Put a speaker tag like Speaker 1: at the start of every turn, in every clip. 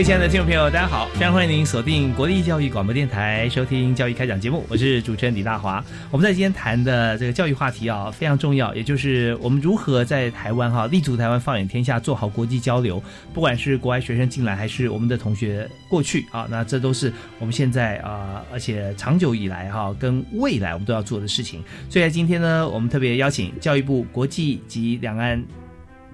Speaker 1: 位亲爱的听众朋友，大家好！非常欢迎您锁定国立教育广播电台，收听教育开讲节目，我是主持人李大华。我们在今天谈的这个教育话题啊，非常重要，也就是我们如何在台湾哈立足台湾，放眼天下，做好国际交流。不管是国外学生进来，还是我们的同学过去啊，那这都是我们现在啊，而且长久以来哈，跟未来我们都要做的事情。所以在今天呢，我们特别邀请教育部国际及两岸。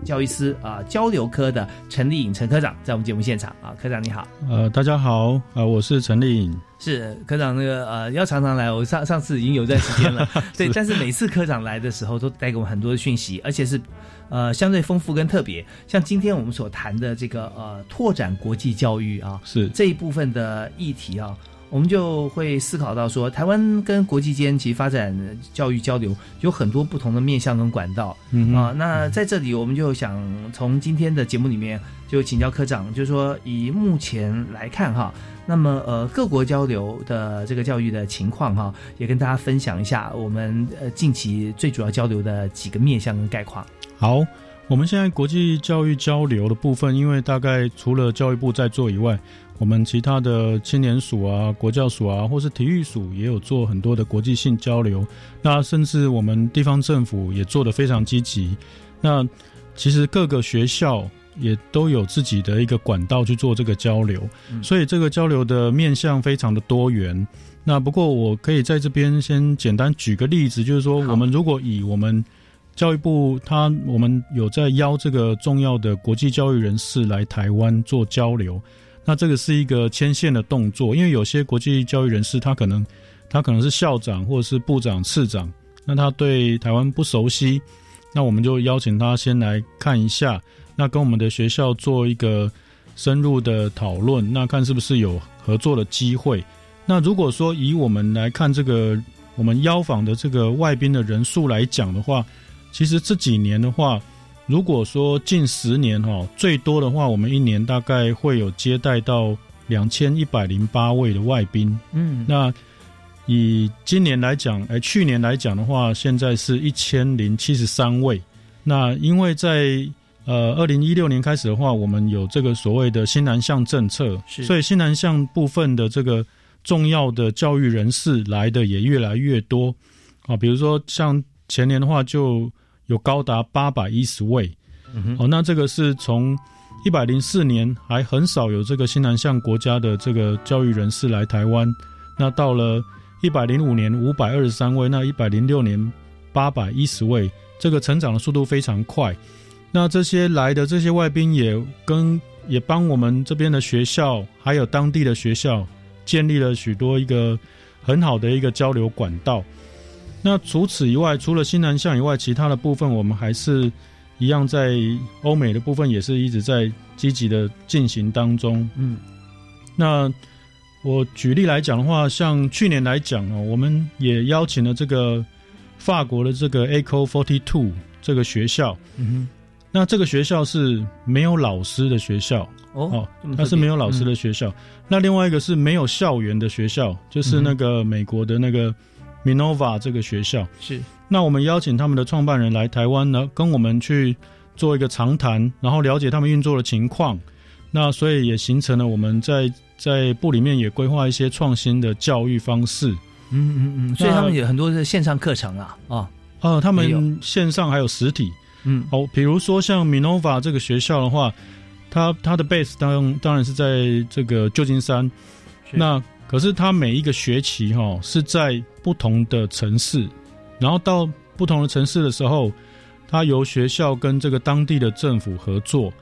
Speaker 1: 教育司啊交流科的陈丽颖陈科长在我们节目现场啊，科长你好。
Speaker 2: 呃，大家好，呃，我是陈丽颖。
Speaker 1: 是科长那个呃要常常来，我上上次已经有一段时间了，对，但是每次科长来的时候都带给我们很多的讯息，而且是呃相对丰富跟特别。像今天我们所谈的这个呃拓展国际教育啊，
Speaker 2: 是
Speaker 1: 这一部分的议题啊。我们就会思考到说，台湾跟国际间其实发展教育交流有很多不同的面向跟管道啊。那在这里，我们就想从今天的节目里面就请教科长，就是说以目前来看哈，那么呃各国交流的这个教育的情况哈，也跟大家分享一下我们呃近期最主要交流的几个面向跟概况。
Speaker 2: 好，我们现在国际教育交流的部分，因为大概除了教育部在做以外。我们其他的青年署啊、国教署啊，或是体育署也有做很多的国际性交流。那甚至我们地方政府也做得非常积极。那其实各个学校也都有自己的一个管道去做这个交流，所以这个交流的面向非常的多元。那不过我可以在这边先简单举个例子，就是说，我们如果以我们教育部，他我们有在邀这个重要的国际教育人士来台湾做交流。那这个是一个牵线的动作，因为有些国际教育人士，他可能他可能是校长或者是部长、次长，那他对台湾不熟悉，那我们就邀请他先来看一下，那跟我们的学校做一个深入的讨论，那看是不是有合作的机会。那如果说以我们来看这个我们邀访的这个外宾的人数来讲的话，其实这几年的话。如果说近十年哈，最多的话，我们一年大概会有接待到两千一百零八位的外宾。嗯，那以今年来讲，哎，去年来讲的话，现在是一千零七十三位。那因为在呃二零一六年开始的话，我们有这个所谓的新南向政策，所以新南向部分的这个重要的教育人士来的也越来越多啊。比如说像前年的话就。有高达八百一十位，哦，那这个是从一百零四年还很少有这个新南向国家的这个教育人士来台湾，那到了一百零五年五百二十三位，那一百零六年八百一十位，这个成长的速度非常快。那这些来的这些外宾也跟也帮我们这边的学校还有当地的学校建立了许多一个很好的一个交流管道。那除此以外，除了新南向以外，其他的部分我们还是一样在欧美的部分也是一直在积极的进行当中。嗯，那我举例来讲的话，像去年来讲哦，我们也邀请了这个法国的这个 Echo Forty Two 这个学校。嗯哼，那这个学校是没有老师的学校哦，它是没有老师的学校。那另外一个是没有校园的学校，就是那个美国的那个。Minova 这个学校。
Speaker 1: 是，
Speaker 2: 那我们邀请他们的创办人来台湾呢，跟我们去做一个长谈，然后了解他们运作的情况。那所以也形成了我们在在部里面也规划一些创新的教育方式。
Speaker 1: 嗯嗯嗯，所以他们有很多的线上课程啊啊
Speaker 2: 哦，他们线上还有实体。
Speaker 1: 嗯，
Speaker 2: 哦，比如说像 Minova 这个学校的话，它它的 base 当当然是在这个旧金山，那可是他每一个学期哈、是在不同的城市，然后到不同的城市的时候，他由学校跟这个当地的政府合作，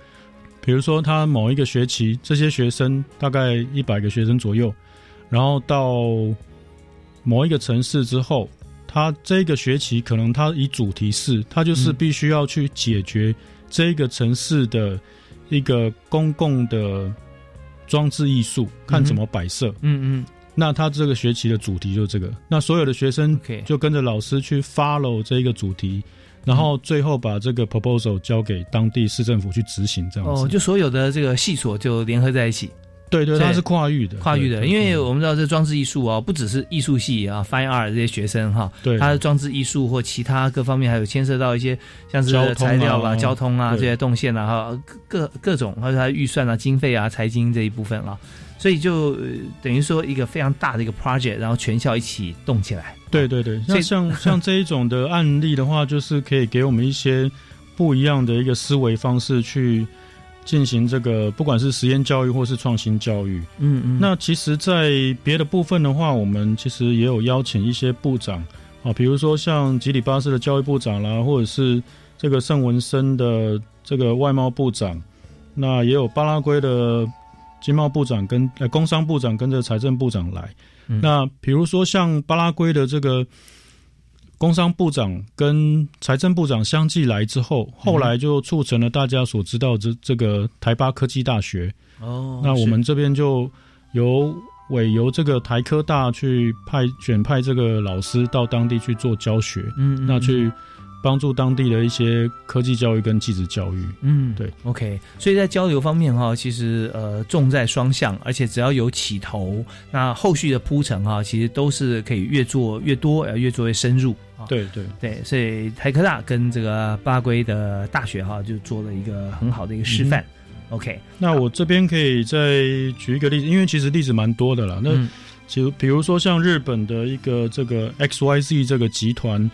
Speaker 2: 比如说他某一个学期，这些学生大概一百个学生左右，然后到某一个城市之后，他这个学期可能他以主题是，他就是
Speaker 1: 嗯。
Speaker 2: 必须要去解决这个城市的一个公共的装置艺术，看怎么摆设。
Speaker 1: 嗯嗯。
Speaker 2: 那他这个学期的主题就是这个，那所有的学生就跟着老师去 follow 这一个主题，然后最后把这个 proposal 交给当地市政府去执行，这样子。
Speaker 1: 哦，就所有的这个系所就联合在一起，
Speaker 2: 对对，
Speaker 1: 对
Speaker 2: 它是跨域的，
Speaker 1: 跨域的，因为我们知道这装置艺术哦，不只是艺术系啊，Fine Art 这些学生哈，
Speaker 2: 对。
Speaker 1: 它的装置艺术或其他各方面还有牵涉到一些像是材料啊、交通啊
Speaker 2: 对。
Speaker 1: 这些动线啊，哈，各各种还有它预算啊、经费啊、财经这一部分啊，所以就、呃等于说一个非常大的一个 project，然后全校一起动起来。
Speaker 2: 对对对，那像 像这一种的案例的话，就是可以给我们一些不一样的一个思维方式去进行这个，不管是实验教育或是创新教育。
Speaker 1: 嗯嗯，
Speaker 2: 那其实，在别的部分的话，我们其实也有邀请一些部长啊，比如说像吉里巴斯的教育部长啦，或者是这个圣文森的这个外贸部长，那也有巴拉圭的经贸部长跟呃工商部长跟着财政部长来。
Speaker 1: 嗯
Speaker 2: 那比如说像巴拉圭的这个工商部长跟财政部长相继来之后，后来就促成了大家所知道这这个台巴科技大学。
Speaker 1: 哦，
Speaker 2: 那我
Speaker 1: 是
Speaker 2: 们这边就由委由这个台科大去派选派这个老师到当地去做教学，
Speaker 1: 嗯嗯。
Speaker 2: 那去帮助当地的一些科技教育跟技职教育。
Speaker 1: 嗯，
Speaker 2: 对
Speaker 1: ，OK，所以在交流方面哈，其实呃重在双向，而且只要有起头，那后续的铺陈哈，其实都是可以越做越多，呃，越做越深入啊。
Speaker 2: 对对
Speaker 1: 对，所以台科大跟这个巴圭的大学哈，就做了一个很好的一个示范。OK，
Speaker 2: 那我这边可以再举一个例子，因为其实例子蛮多的啦。那
Speaker 1: 嗯
Speaker 2: 其实比如说像日本的一个这个 XYZ 这个集团，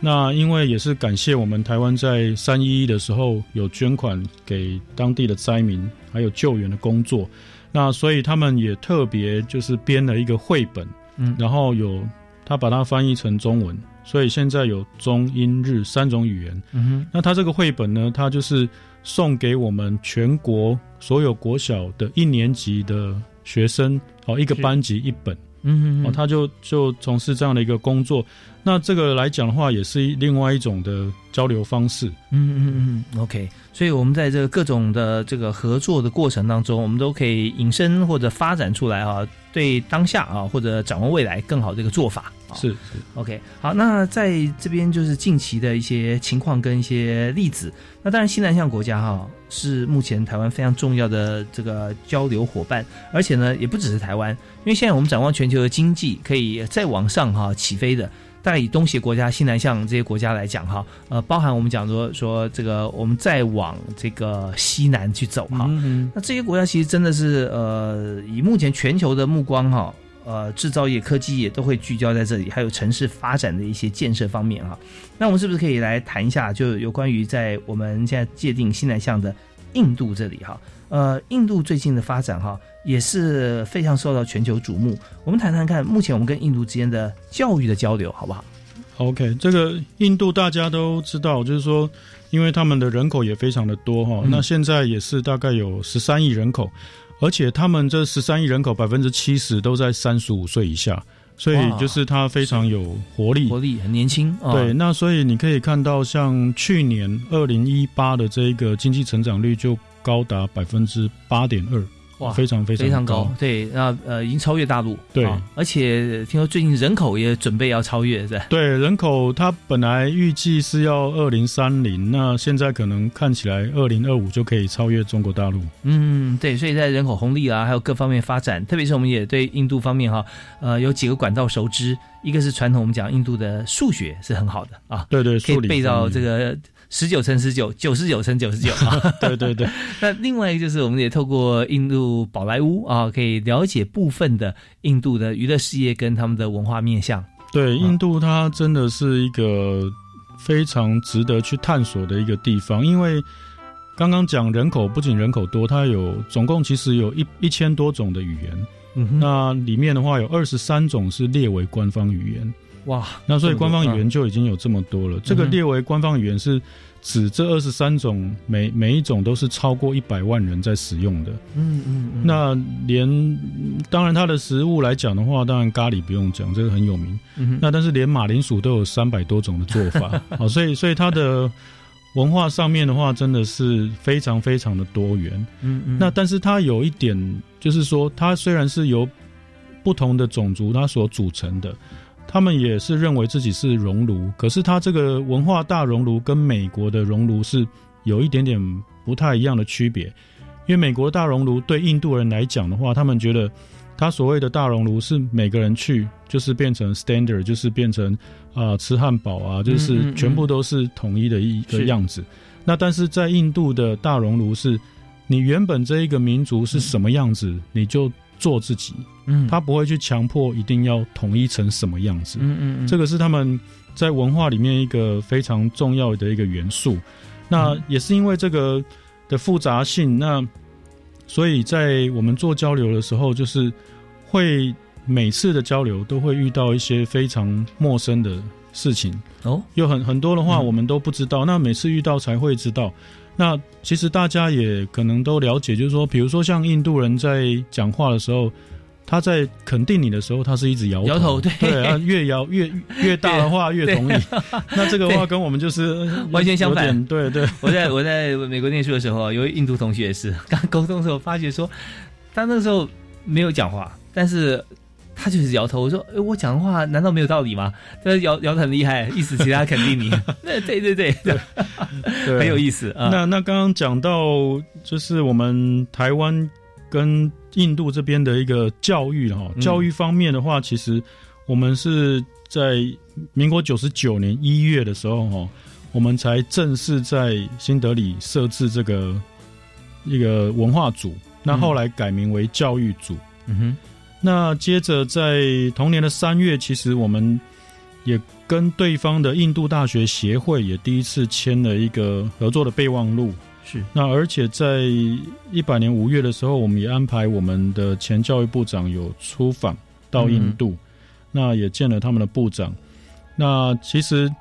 Speaker 2: 那因为也是感谢我们台湾在三一一的时候有捐款给当地的灾民，还有救援的工作，那所以他们也特别就是编了一个绘本，
Speaker 1: 嗯。
Speaker 2: 然后有他把它翻译成中文，所以现在有中英日三种语言。
Speaker 1: 嗯哼，
Speaker 2: 那他这个绘本呢，他就是送给我们全国所有国小的一年级的学生，哦，一个班级一本，哦，
Speaker 1: 嗯哼，
Speaker 2: 他就就从事这样的一个工作。那这个来讲的话，也是另外一种的交流方式。
Speaker 1: 嗯嗯嗯，OK，所以我们在这个各种的这个合作的过程当中，我们都可以引申或者发展出来啊，对当下啊或者展望未来更好的一个做法。啊
Speaker 2: 是是
Speaker 1: ，OK，好，那在这边就是近期的一些情况跟一些例子。那当然，西南向国家哈、是目前台湾非常重要的这个交流伙伴，而且呢，也不只是台湾，因为现在我们展望全球的经济可以再往上哈、起飞的。大概以东协国家、西南向这些国家来讲哈，呃，包含我们讲说说这个，我们再往这个西南去走哈，
Speaker 2: 嗯
Speaker 1: 那这些国家其实真的是呃，以目前全球的目光哈，呃，制造业、科技业都会聚焦在这里，还有城市发展的一些建设方面哈。那我们是不是可以来谈一下，就有关于在我们现在界定西南向的印度这里哈？呃，印度最近的发展哈，也是非常受到全球瞩目。我们谈谈看，目前我们跟印度之间的教育的交流，好不好
Speaker 2: ？OK，这个印度大家都知道，就是说，因为他们的人口也非常的多哈、
Speaker 1: 嗯
Speaker 2: 那现在也是大概有十三亿人口，而且他们这十三亿人口百分之七十都在三十五岁以下，所以就是他非常有活力。
Speaker 1: 活力很年轻，哦、
Speaker 2: 对，那所以你可以看到，像去年二零一八的这一个经济成长率就高达百分之八点二，
Speaker 1: 哇
Speaker 2: 非常非常
Speaker 1: 非常高，对，那呃已经超越大陆，
Speaker 2: 对
Speaker 1: 啊而且听说最近人口也准备要超越，是吧？
Speaker 2: 对，人口它本来预计是要二零三零，那现在可能看起来二零二五就可以超越中国大陆。
Speaker 1: 嗯，对，所以在人口红利啊，还有各方面发展，特别是我们也对印度方面哈，呃，有几个管道熟知，一个是传统我们讲印度的数学是很好的啊，
Speaker 2: 对对，
Speaker 1: 可以
Speaker 2: 数理
Speaker 1: 背到这个十九乘十九，九十九乘九十九 啊。
Speaker 2: 对对对，
Speaker 1: 那另外一个就是，我们也透过印度宝莱坞啊，可以了解部分的印度的娱乐事业跟他们的文化面向。
Speaker 2: 对，印度它真的是一个非常值得去探索的一个地方，因为刚刚讲人口不仅人口多，它有总共其实有一一千多种的语言，
Speaker 1: 嗯哼，
Speaker 2: 那里面的话有二十三种是列为官方语言，
Speaker 1: 哇，
Speaker 2: 那所以官方语言就已经有这么多了。这个列为官方语言是指这二十三种每每一种都是超过一百万人在使用的。
Speaker 1: 嗯嗯嗯，
Speaker 2: 那连当然它的食物来讲的话，当然咖喱不用讲，这个很有名。
Speaker 1: 嗯哼
Speaker 2: 那但是连马铃薯都有三百多种的做法，好，所以所以它的文化上面的话，真的是非常非常的多元。
Speaker 1: 嗯嗯，
Speaker 2: 那但是它有一点，就是说，它虽然是由不同的种族它所组成的，他们也是认为自己是熔炉，可是它这个文化大熔炉跟美国的熔炉是有一点点不太一样的区别。因为美国大熔炉对印度人来讲的话，他们觉得他所谓的大熔炉是每个人去就是变成 standard，就是变成啊、吃汉堡啊，就是全部都是统一的一个样子。那但是在印度的大熔炉是，你原本这一个民族是什么样子，你就做自己，
Speaker 1: 嗯，
Speaker 2: 他不会去强迫一定要统一成什么样子。
Speaker 1: 嗯嗯嗯，
Speaker 2: 这个是他们在文化里面一个非常重要的一个元素。那也是因为这个的复杂性，那所以在我们做交流的时候，就是会每次的交流都会遇到一些非常陌生的事情，
Speaker 1: 哦，
Speaker 2: 有很很多的话
Speaker 1: 嗯
Speaker 2: 我们都不知道，那每次遇到才会知道。那其实大家也可能都了解，就是说，比如说像印度人在讲话的时候，他在肯定你的时候，他是一直摇
Speaker 1: 摇头对。
Speaker 2: 对啊，越摇越越 大的话越同意。那这个话跟我们就是呃
Speaker 1: 完全相反。
Speaker 2: 对对，
Speaker 1: 我在我在美国念书的时候，有一印度同学也是，刚沟通的时候发觉说，他那时候没有讲话，但是他就是摇头。我说，哎我讲的话难道没有道理吗？他摇摇的很厉害，意思其他肯定你。那对对对，
Speaker 2: 对
Speaker 1: 很有意思啊。
Speaker 2: 那那刚刚讲到，就是我们台湾跟印度这边的一个教育哈，
Speaker 1: 嗯
Speaker 2: 教育方面的话，其实我们是在民国九十九年一月的时候哈，我们才正式在新德里设置这个一个文化组，那后来改名为教育组。
Speaker 1: 嗯哼，
Speaker 2: 那接着在同年的三月，其实我们也跟对方的印度大学协会也第一次签了一个合作的备忘录。
Speaker 1: 是
Speaker 2: 那而且在一百年五月的时候，我们也安排我们的前教育部长有出访到印度，那也见了他们的部长。那其实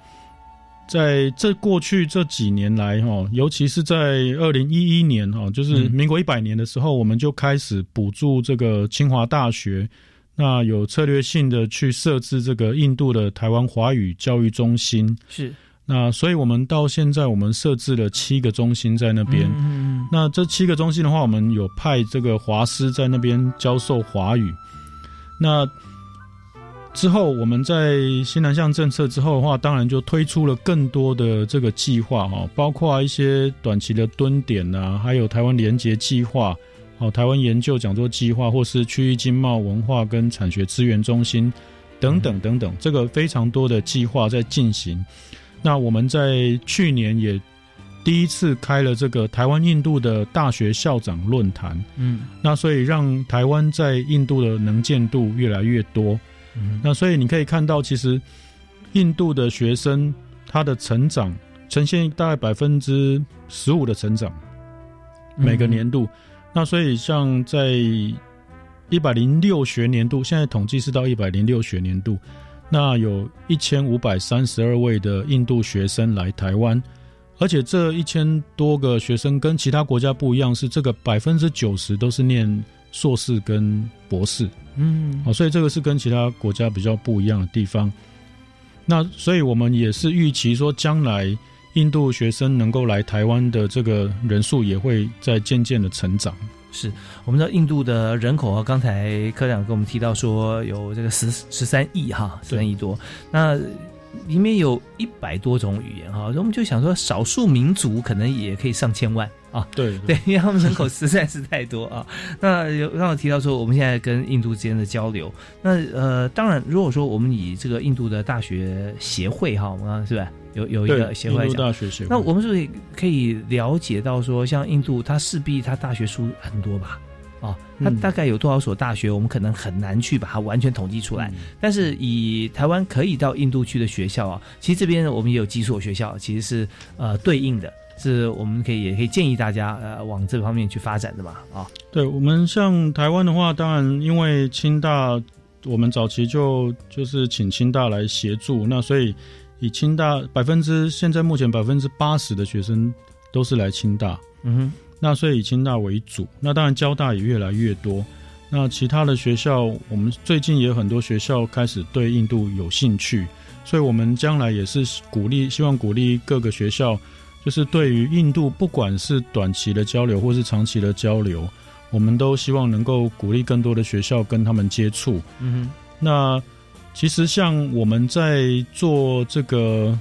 Speaker 2: 在这过去这几年来，哈，尤其是在二零一一年，哈，就是
Speaker 1: 嗯
Speaker 2: 民国一百年的时候，我们就开始补助这个清华大学，那有策略性的去设置这个印度的台湾华语教育中心。
Speaker 1: 是
Speaker 2: 那所以我们到现在，我们设置了七个中心在那边。
Speaker 1: 嗯
Speaker 2: 那这七个中心的话，我们有派这个华师在那边教授华语。那之后我们在新南向政策之后的话，当然就推出了更多的这个计划哈，包括一些短期的蹲点啊，还有台湾联结计划，哦，台湾研究讲座计划，或是区域经贸文化跟产学资源中心等等等等，这个非常多的计划在进行。那我们在去年也第一次开了这个台湾印度的大学校长论坛，
Speaker 1: 嗯
Speaker 2: 那所以让台湾在印度的能见度越来越多。
Speaker 1: 嗯
Speaker 2: 那所以你可以看到，其实印度的学生他的成长呈现大概百分之十五的成长，
Speaker 1: 嗯
Speaker 2: 每个年度。那所以像在一百零六学年度，现在统计是到一百零六学年度，那有一千五百三十二位的印度学生来台湾，而且这一千多个学生跟其他国家不一样，是这个百分之九十都是念硕士跟博士。
Speaker 1: 嗯
Speaker 2: 哦，所以这个是跟其他国家比较不一样的地方。那所以我们也是预期说，将来印度学生能够来台湾的这个人数也会在渐渐的成长。
Speaker 1: 是我们知道印度的人口啊，刚才科长跟我们提到说有这个十十三亿哈，十三亿多，那里面有一百多种语言哈，我们就想说少数民族可能也可以上千万啊，
Speaker 2: 对
Speaker 1: 对，因为他们人口实在是太多啊。那有刚刚提到说，我们现在跟印度之间的交流，那呃，当然，如果说我们以这个印度的大学协会哈，我们刚刚是吧，有有一个协会来讲，
Speaker 2: 大学协会。
Speaker 1: 那我们是不是可以了解到说，像印度，它势必它大学数很多吧？哦，它
Speaker 2: 嗯
Speaker 1: 大概有多少所大学，我们可能很难去把它完全统计出来。
Speaker 2: 嗯
Speaker 1: 但是以台湾可以到印度去的学校啊，其实这边我们也有几所学校，其实是呃对应的，是我们可以也可以建议大家呃往这方面去发展的嘛啊。
Speaker 2: 对我们像台湾的话，当然因为清大，我们早期就就是请清大来协助，那所以以清大百分之现在目前百分之八十的学生都是来清大，
Speaker 1: 嗯哼，
Speaker 2: 那所以以清大为主，那当然交大也越来越多。那其他的学校，我们最近也有很多学校开始对印度有兴趣，所以我们将来也是鼓励，希望鼓励各个学校，就是对于印度，不管是短期的交流或是长期的交流，我们都希望能够鼓励更多的学校跟他们接触。
Speaker 1: 嗯
Speaker 2: 那其实像我们在做这个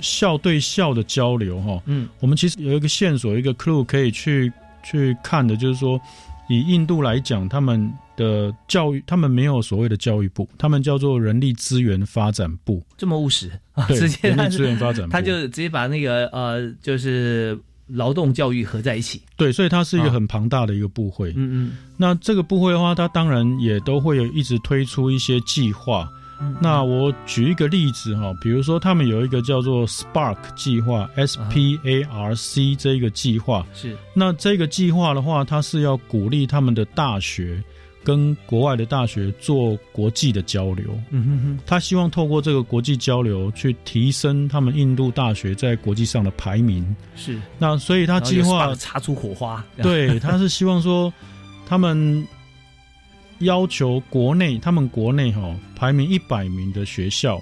Speaker 2: 校对校的交流，哈，
Speaker 1: 哼，嗯
Speaker 2: 我们其实有一个线索，一个 clue 可以去去看的，就是说，以印度来讲，他们的教育，他们没有所谓的教育部，他们叫做人力资源发展部，
Speaker 1: 这么务实啊，
Speaker 2: 对，
Speaker 1: 直接他
Speaker 2: 人力资源发展部，
Speaker 1: 他就直接把那个呃就是劳动教育合在一起。
Speaker 2: 对，所以它是一
Speaker 1: 啊
Speaker 2: 个很庞大的一个部会。
Speaker 1: 嗯嗯
Speaker 2: 那这个部会的话，它当然也都会有一直推出一些计划。
Speaker 1: 嗯，
Speaker 2: 那我举一个例子哈，比如说他们有一个叫做 Spark 计划 （S P A R C） 这一个计划，
Speaker 1: 是
Speaker 2: 那这个计划的话，它是要鼓励他们的大学跟国外的大学做国际的交流。
Speaker 1: 嗯哼哼，
Speaker 2: 他希望透过这个国际交流，去提升他们印度大学在国际上的排名。
Speaker 1: 是
Speaker 2: 那所以他计划
Speaker 1: 擦出火花。
Speaker 2: 对，他是希望说，他们要求国内，他们国内哈、排名一百名的学校，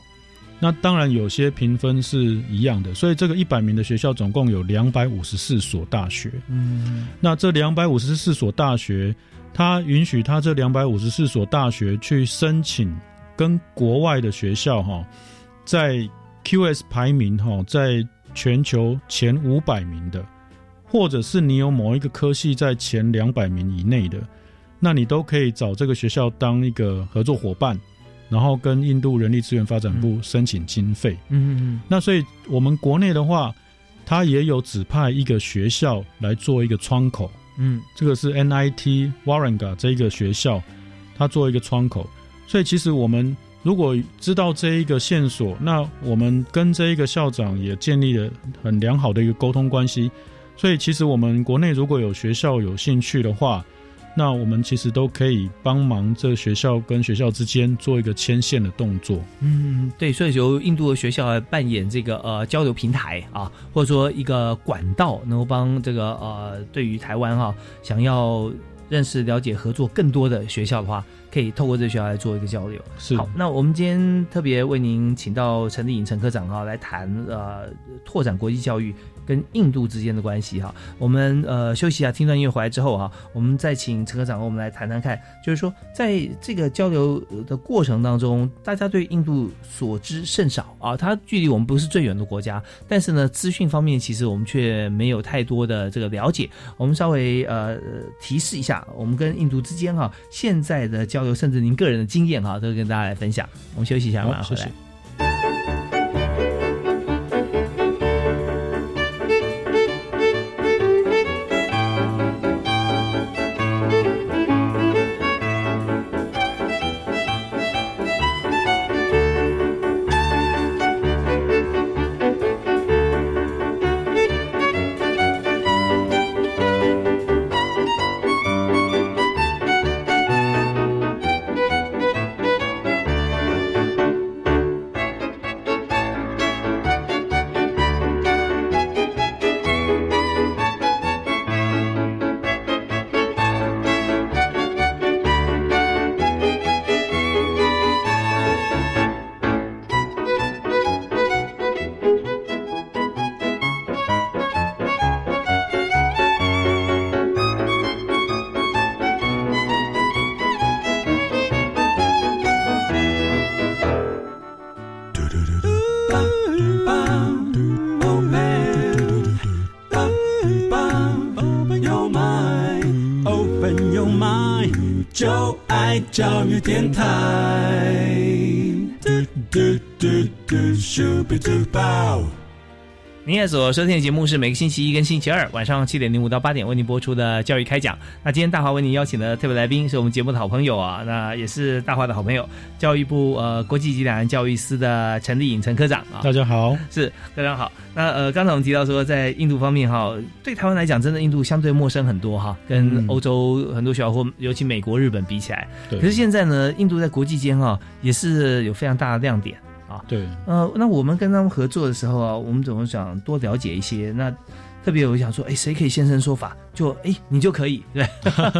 Speaker 2: 那当然有些评分是一样的，所以这个一百名的学校总共有两百五十四所大学。
Speaker 1: 嗯
Speaker 2: 那这两百五十四所大学，它允许它这两百五十四所大学去申请跟国外的学校哈，在 QS 排名哈，在全球前五百名的，或者是你有某一个科系在前两百名以内的，那你都可以找这个学校当一个合作伙伴，然后跟印度人力资源发展部申请经费。
Speaker 1: 嗯嗯嗯
Speaker 2: 那所以我们国内的话，它也有指派一个学校来做一个窗口，
Speaker 1: 嗯
Speaker 2: 这个是 NIT Waranga 这一个学校，它做一个窗口。所以其实我们如果知道这一个线索，那我们跟这一个校长也建立了很良好的一个沟通关系。所以其实我们国内如果有学校有兴趣的话，那我们其实都可以帮忙这学校跟学校之间做一个牵线的动作。
Speaker 1: 嗯，对，所以由印度的学校来扮演这个呃交流平台啊，或者说一个管道，能够帮这个呃对于台湾哈、想要认识、了解、合作更多的学校的话，可以透过这个学校来做一个交流。
Speaker 2: 是
Speaker 1: 好，那我们今天特别为您请到陈丽颖陈科长哈、来谈呃拓展国际教育跟印度之间的关系哈。我们呃休息一下，听段音乐回来之后哈、我们再请陈科长跟我们来谈谈看，就是说在这个交流的过程当中，大家对印度所知甚少啊，它距离我们不是最远的国家，但是呢，资讯方面其实我们却没有太多的这个了解。我们稍微呃提示一下，我们跟印度之间哈、现在的交流，甚至您个人的经验哈、都跟大家来分享。我们休息一下，马上，回来。
Speaker 3: 教育电台。嘟嘟嘟嘟，咻比嘟爆。
Speaker 1: 您所收听的节目是每个星期一跟星期二晚上七点零五到八点为您播出的教育开讲。那今天大华为您邀请的特别来宾是我们节目的好朋友啊，那也是大华的好朋友，教育部呃国际及两岸教育司的陈立颖陈科长啊。
Speaker 2: 大家好，
Speaker 1: 是科长好。那呃，刚才我们提到说，在印度方面哈，对台湾来讲，真的印度相对陌生很多哈，跟欧洲很多学校或尤其美国、日本比起来。
Speaker 2: 对
Speaker 1: 可是现在呢，印度在国际间哈也是有非常大的亮点啊。
Speaker 2: 对，
Speaker 1: 呃，那我们跟他们合作的时候啊，我们总是想多了解一些。那特别我想说，哎，谁可以现身说法？就哎，你就可以，对，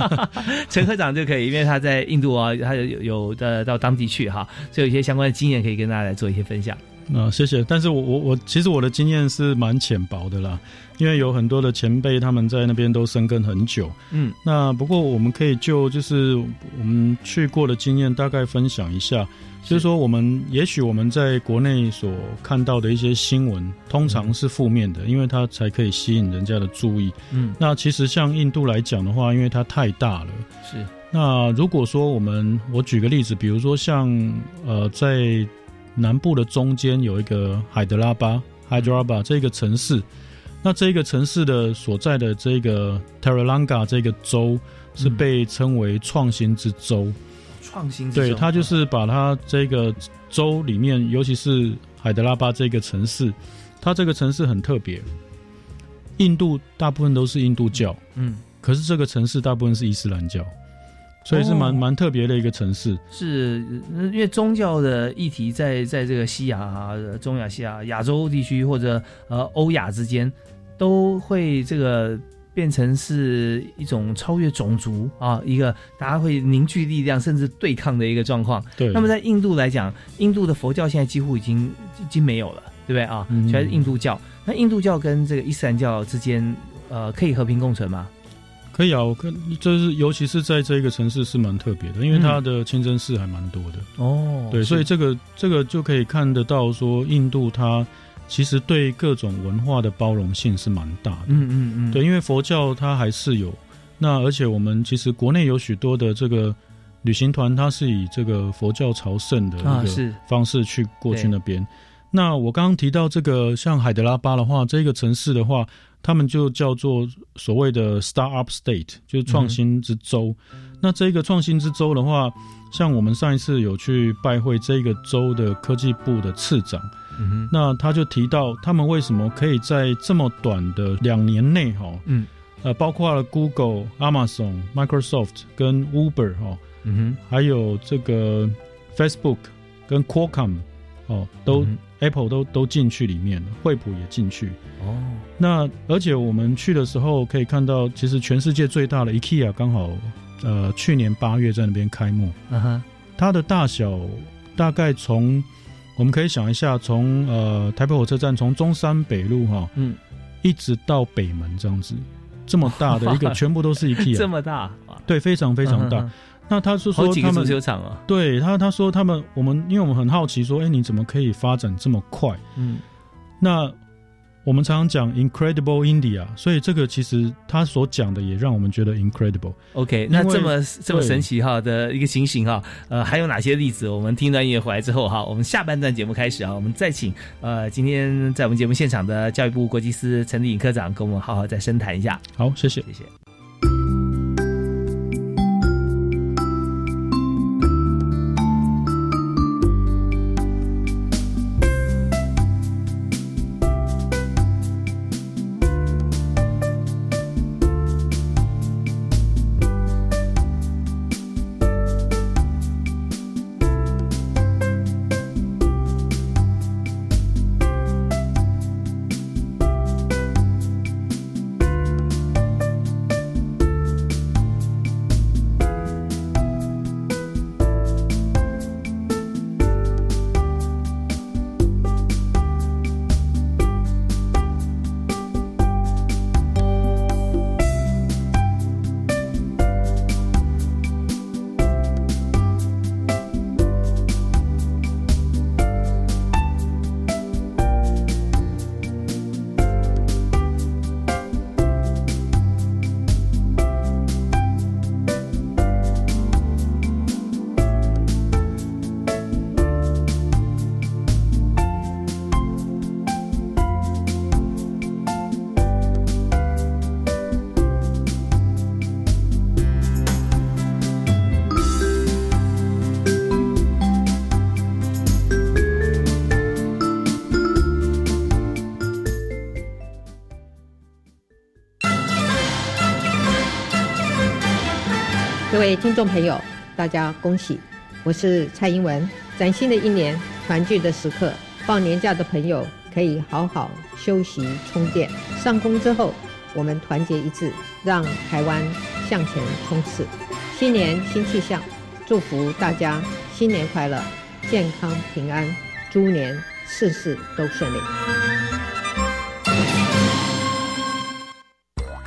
Speaker 1: 陈科长就可以，因为他在印度啊，他有有的到当地去哈，所以有一些相关的经验可以跟大家来做一些分享。
Speaker 2: 啊、谢谢。但是我我我其实我的经验是蛮浅薄的啦，因为有很多的前辈他们在那边都生根很久。
Speaker 1: 嗯
Speaker 2: 那不过我们可以就就是我们去过的经验大概分享一下，就是说我们也许我们在国内所看到的一些新闻，通常是负面的，因为它才可以吸引人家的注意。
Speaker 1: 嗯，
Speaker 2: 那其实像印度来讲的话，因为它太大了。
Speaker 1: 是
Speaker 2: 那如果说我们，我举个例子，比如说像呃，在南部的中间有一个海德拉巴 （Hyderabad） 这个城市，那这个城市的所在的这个 Teralanga 这个州是被称为创新之州。
Speaker 1: 创新之州
Speaker 2: 对，
Speaker 1: 中
Speaker 2: 它就是把它这个州里面，尤其是海德拉巴这个城市，它这个城市很特别。印度大部分都是印度教，
Speaker 1: 嗯
Speaker 2: 可是这个城市大部分是伊斯兰教，所以是蛮
Speaker 1: 哦
Speaker 2: 蛮特别的一个城市。
Speaker 1: 是呃因为宗教的议题在在这个西亚、啊中亚、西亚、亚洲地区或者呃欧亚之间，都会这个变成是一种超越种族啊，一个大家会凝聚力量甚至对抗的一个状况。
Speaker 2: 对，
Speaker 1: 那么在印度来讲，印度的佛教现在几乎已经已经没有了，对不对啊？
Speaker 2: 嗯
Speaker 1: 全是印度教。那印度教跟这个伊斯兰教之间，呃，可以和平共存吗？
Speaker 2: 可以啊，我跟就是尤其是在这个城市是蛮特别的，因为它的清真寺还蛮多的。
Speaker 1: 哦
Speaker 2: 对，所以这个这个就可以看得到说，印度它其实对各种文化的包容性是蛮大的。
Speaker 1: 嗯嗯嗯，
Speaker 2: 对，因为佛教它还是有，那而且我们其实国内有许多的这个旅行团，它是以这个佛教朝圣的一个方式去过去那边。那我刚刚提到这个像海德拉巴的话，这个城市的话，他们就叫做所谓的 Startup State，就是创新之州。那这个创新之州的话，像我们上一次有去拜会这个州的科技部的次长，
Speaker 1: 嗯，
Speaker 2: 那他就提到他们为什么可以在这么短的两年内，哈，
Speaker 1: 嗯。
Speaker 2: 呃，包括了 Google、Amazon、Microsoft 跟 Uber 哈、
Speaker 1: 嗯哼。
Speaker 2: 还有这个 Facebook 跟 Qualcomm 哦，都、
Speaker 1: 嗯
Speaker 2: Apple 都都进去里面了，惠普也进去。
Speaker 1: 哦，
Speaker 2: 那而且我们去的时候可以看到，其实全世界最大的 IKEA 刚好呃去年八月在那边开幕，
Speaker 1: 嗯哼，
Speaker 2: 它的大小大概从我们可以想一下，从呃台北火车站从中山北路哈、
Speaker 1: 嗯，
Speaker 2: 一直到北门这样子，这么大的一个 全部都是 IKEA，
Speaker 1: 这么大，
Speaker 2: 对，非常非常大。
Speaker 1: 嗯哼
Speaker 2: 那他是
Speaker 1: 好几个足
Speaker 2: 说他们
Speaker 1: 球场啊，
Speaker 2: 对他他说他们我们因为我们很好奇说，哎，你怎么可以发展这么快？
Speaker 1: 嗯，
Speaker 2: 那我们常常讲 incredible India，所以这个其实他所讲的也让我们觉得 incredible。
Speaker 1: OK，那这么这么神奇哈的一个情形哈，呃，还有哪些例子？我们听一段音乐回来之后哈，我们下半段节目开始啊，我们再请呃今天在我们节目现场的教育部国际司陈立颖科长跟我们好好再深谈一下，
Speaker 2: 好，谢谢。
Speaker 1: 谢谢。
Speaker 4: 位听众朋友，大家恭喜！我是蔡英文。崭新的一年，团聚的时刻，放年假的朋友可以好好休息充电。上工之后，我们团结一致，让台湾向前冲刺。新年新气象，祝福大家新年快乐，健康平安，猪年事事都顺利。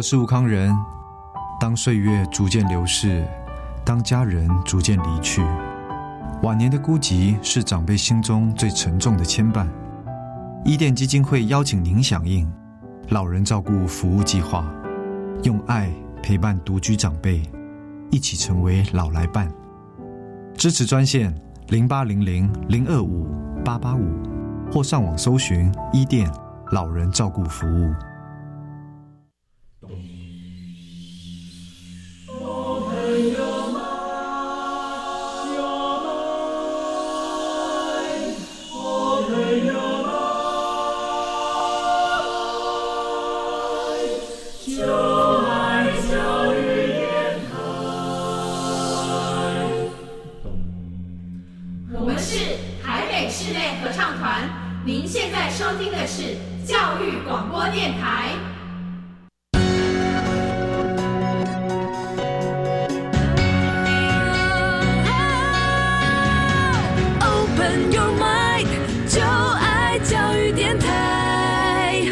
Speaker 5: 我是吴康仁。当岁月逐渐流逝，当家人逐渐离去，晚年的孤寂是长辈心中最沉重的牵绊。伊甸基金会邀请您响应老人照顾服务计划，用爱陪伴独居长辈，一起成为老来伴。支持专线零八零零零二五八八五，或上网搜寻伊甸老人照顾服务。
Speaker 6: 广播电台。
Speaker 7: Open your mind，就爱教育电台。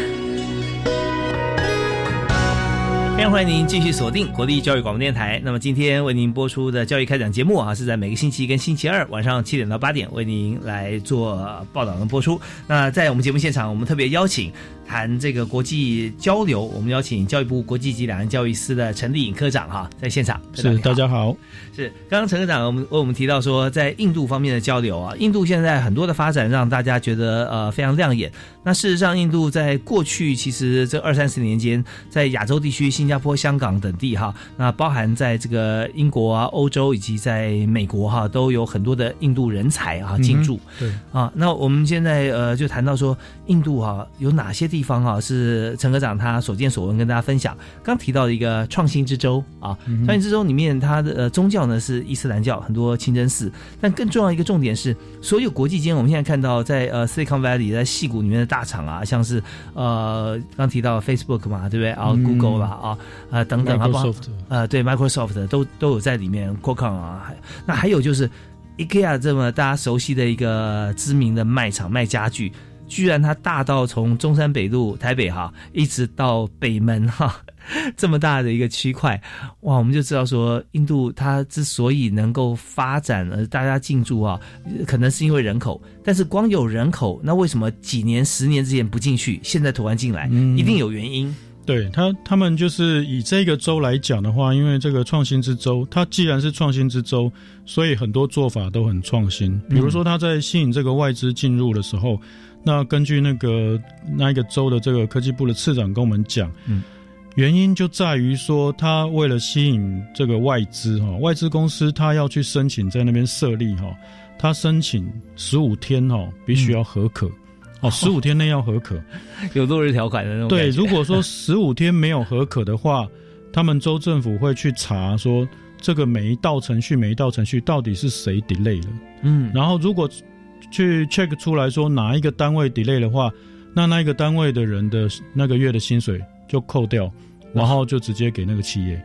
Speaker 1: 非常欢迎您继续锁定国立教育广播电台。那么今天为您播出的教育开讲节目啊，是在每个星期跟星期二晚上七点到八点为您来做报道跟播出。那在我们节目现场，我们特别邀请谈这个国际交流，我们邀请教育部国际及两岸教育司的陈立颖科长哈，在现场。
Speaker 2: 是大家好。
Speaker 1: 是，刚刚陈科长我们为我们提到说，在印度方面的交流啊，印度现在很多的发展让大家觉得呃非常亮眼。那事实上，印度在过去其实这二三十年间，在亚洲地区、新加坡、香港等地哈，那包含在这个英国啊、欧洲以及在美国哈，都有很多的印度人才啊进驻。
Speaker 2: 对
Speaker 1: 啊，那我们现在呃就谈到说，印度哈、有哪些地方啊是陈科长他所见所闻跟大家分享。刚提到的一个创新之州啊，
Speaker 2: 嗯
Speaker 1: 创新之州里面它的呃宗教呢是伊斯兰教，很多清真寺，但更重要一个重点是，所有国际间我们现在看到在呃 Silicon Valley 在戏谷里面的大厂啊，像是呃刚提到 Facebook 嘛，对不对？啊、
Speaker 2: 嗯
Speaker 1: Google 啦啊呃等等，呃对 Microsoft 都都有在里面，Qualcomm 啊，还那还有就是 IKEA 这么大家熟悉的一个知名的卖场卖家具。居然它大到从中山北路台北哈，一直到北门哈，这么大的一个区块，哇，我们就知道说，印度它之所以能够发展，而大家进驻啊，可能是因为人口，但是光有人口，那为什么几年、十年之前不进去，现在突然进来，
Speaker 2: 嗯
Speaker 1: 一定有原因。
Speaker 2: 对他，他们就是以这个州来讲的话，因为这个创新之州，它既然是创新之州，所以很多做法都很创新。比如说，他在吸引这个外资进入的时候，那根据那个那一个州的这个科技部的次长跟我们讲，
Speaker 1: 嗯，
Speaker 2: 原因就在于说，他为了吸引这个外资哈，外资公司他要去申请在那边设立哈，他申请十五天哈，必须要合可。哦，十五天内要合可，
Speaker 1: 有落日条款的那种
Speaker 2: 对，如果说十五天没有合可的话，他们州政府会去查说这个每一道程序每一道程序到底是谁 delay 了。
Speaker 1: 嗯，
Speaker 2: 然后如果去 check 出来说哪一个单位 delay 的话，那那一个单位的人的那个月的薪水就扣掉，然后就直接给那个企业。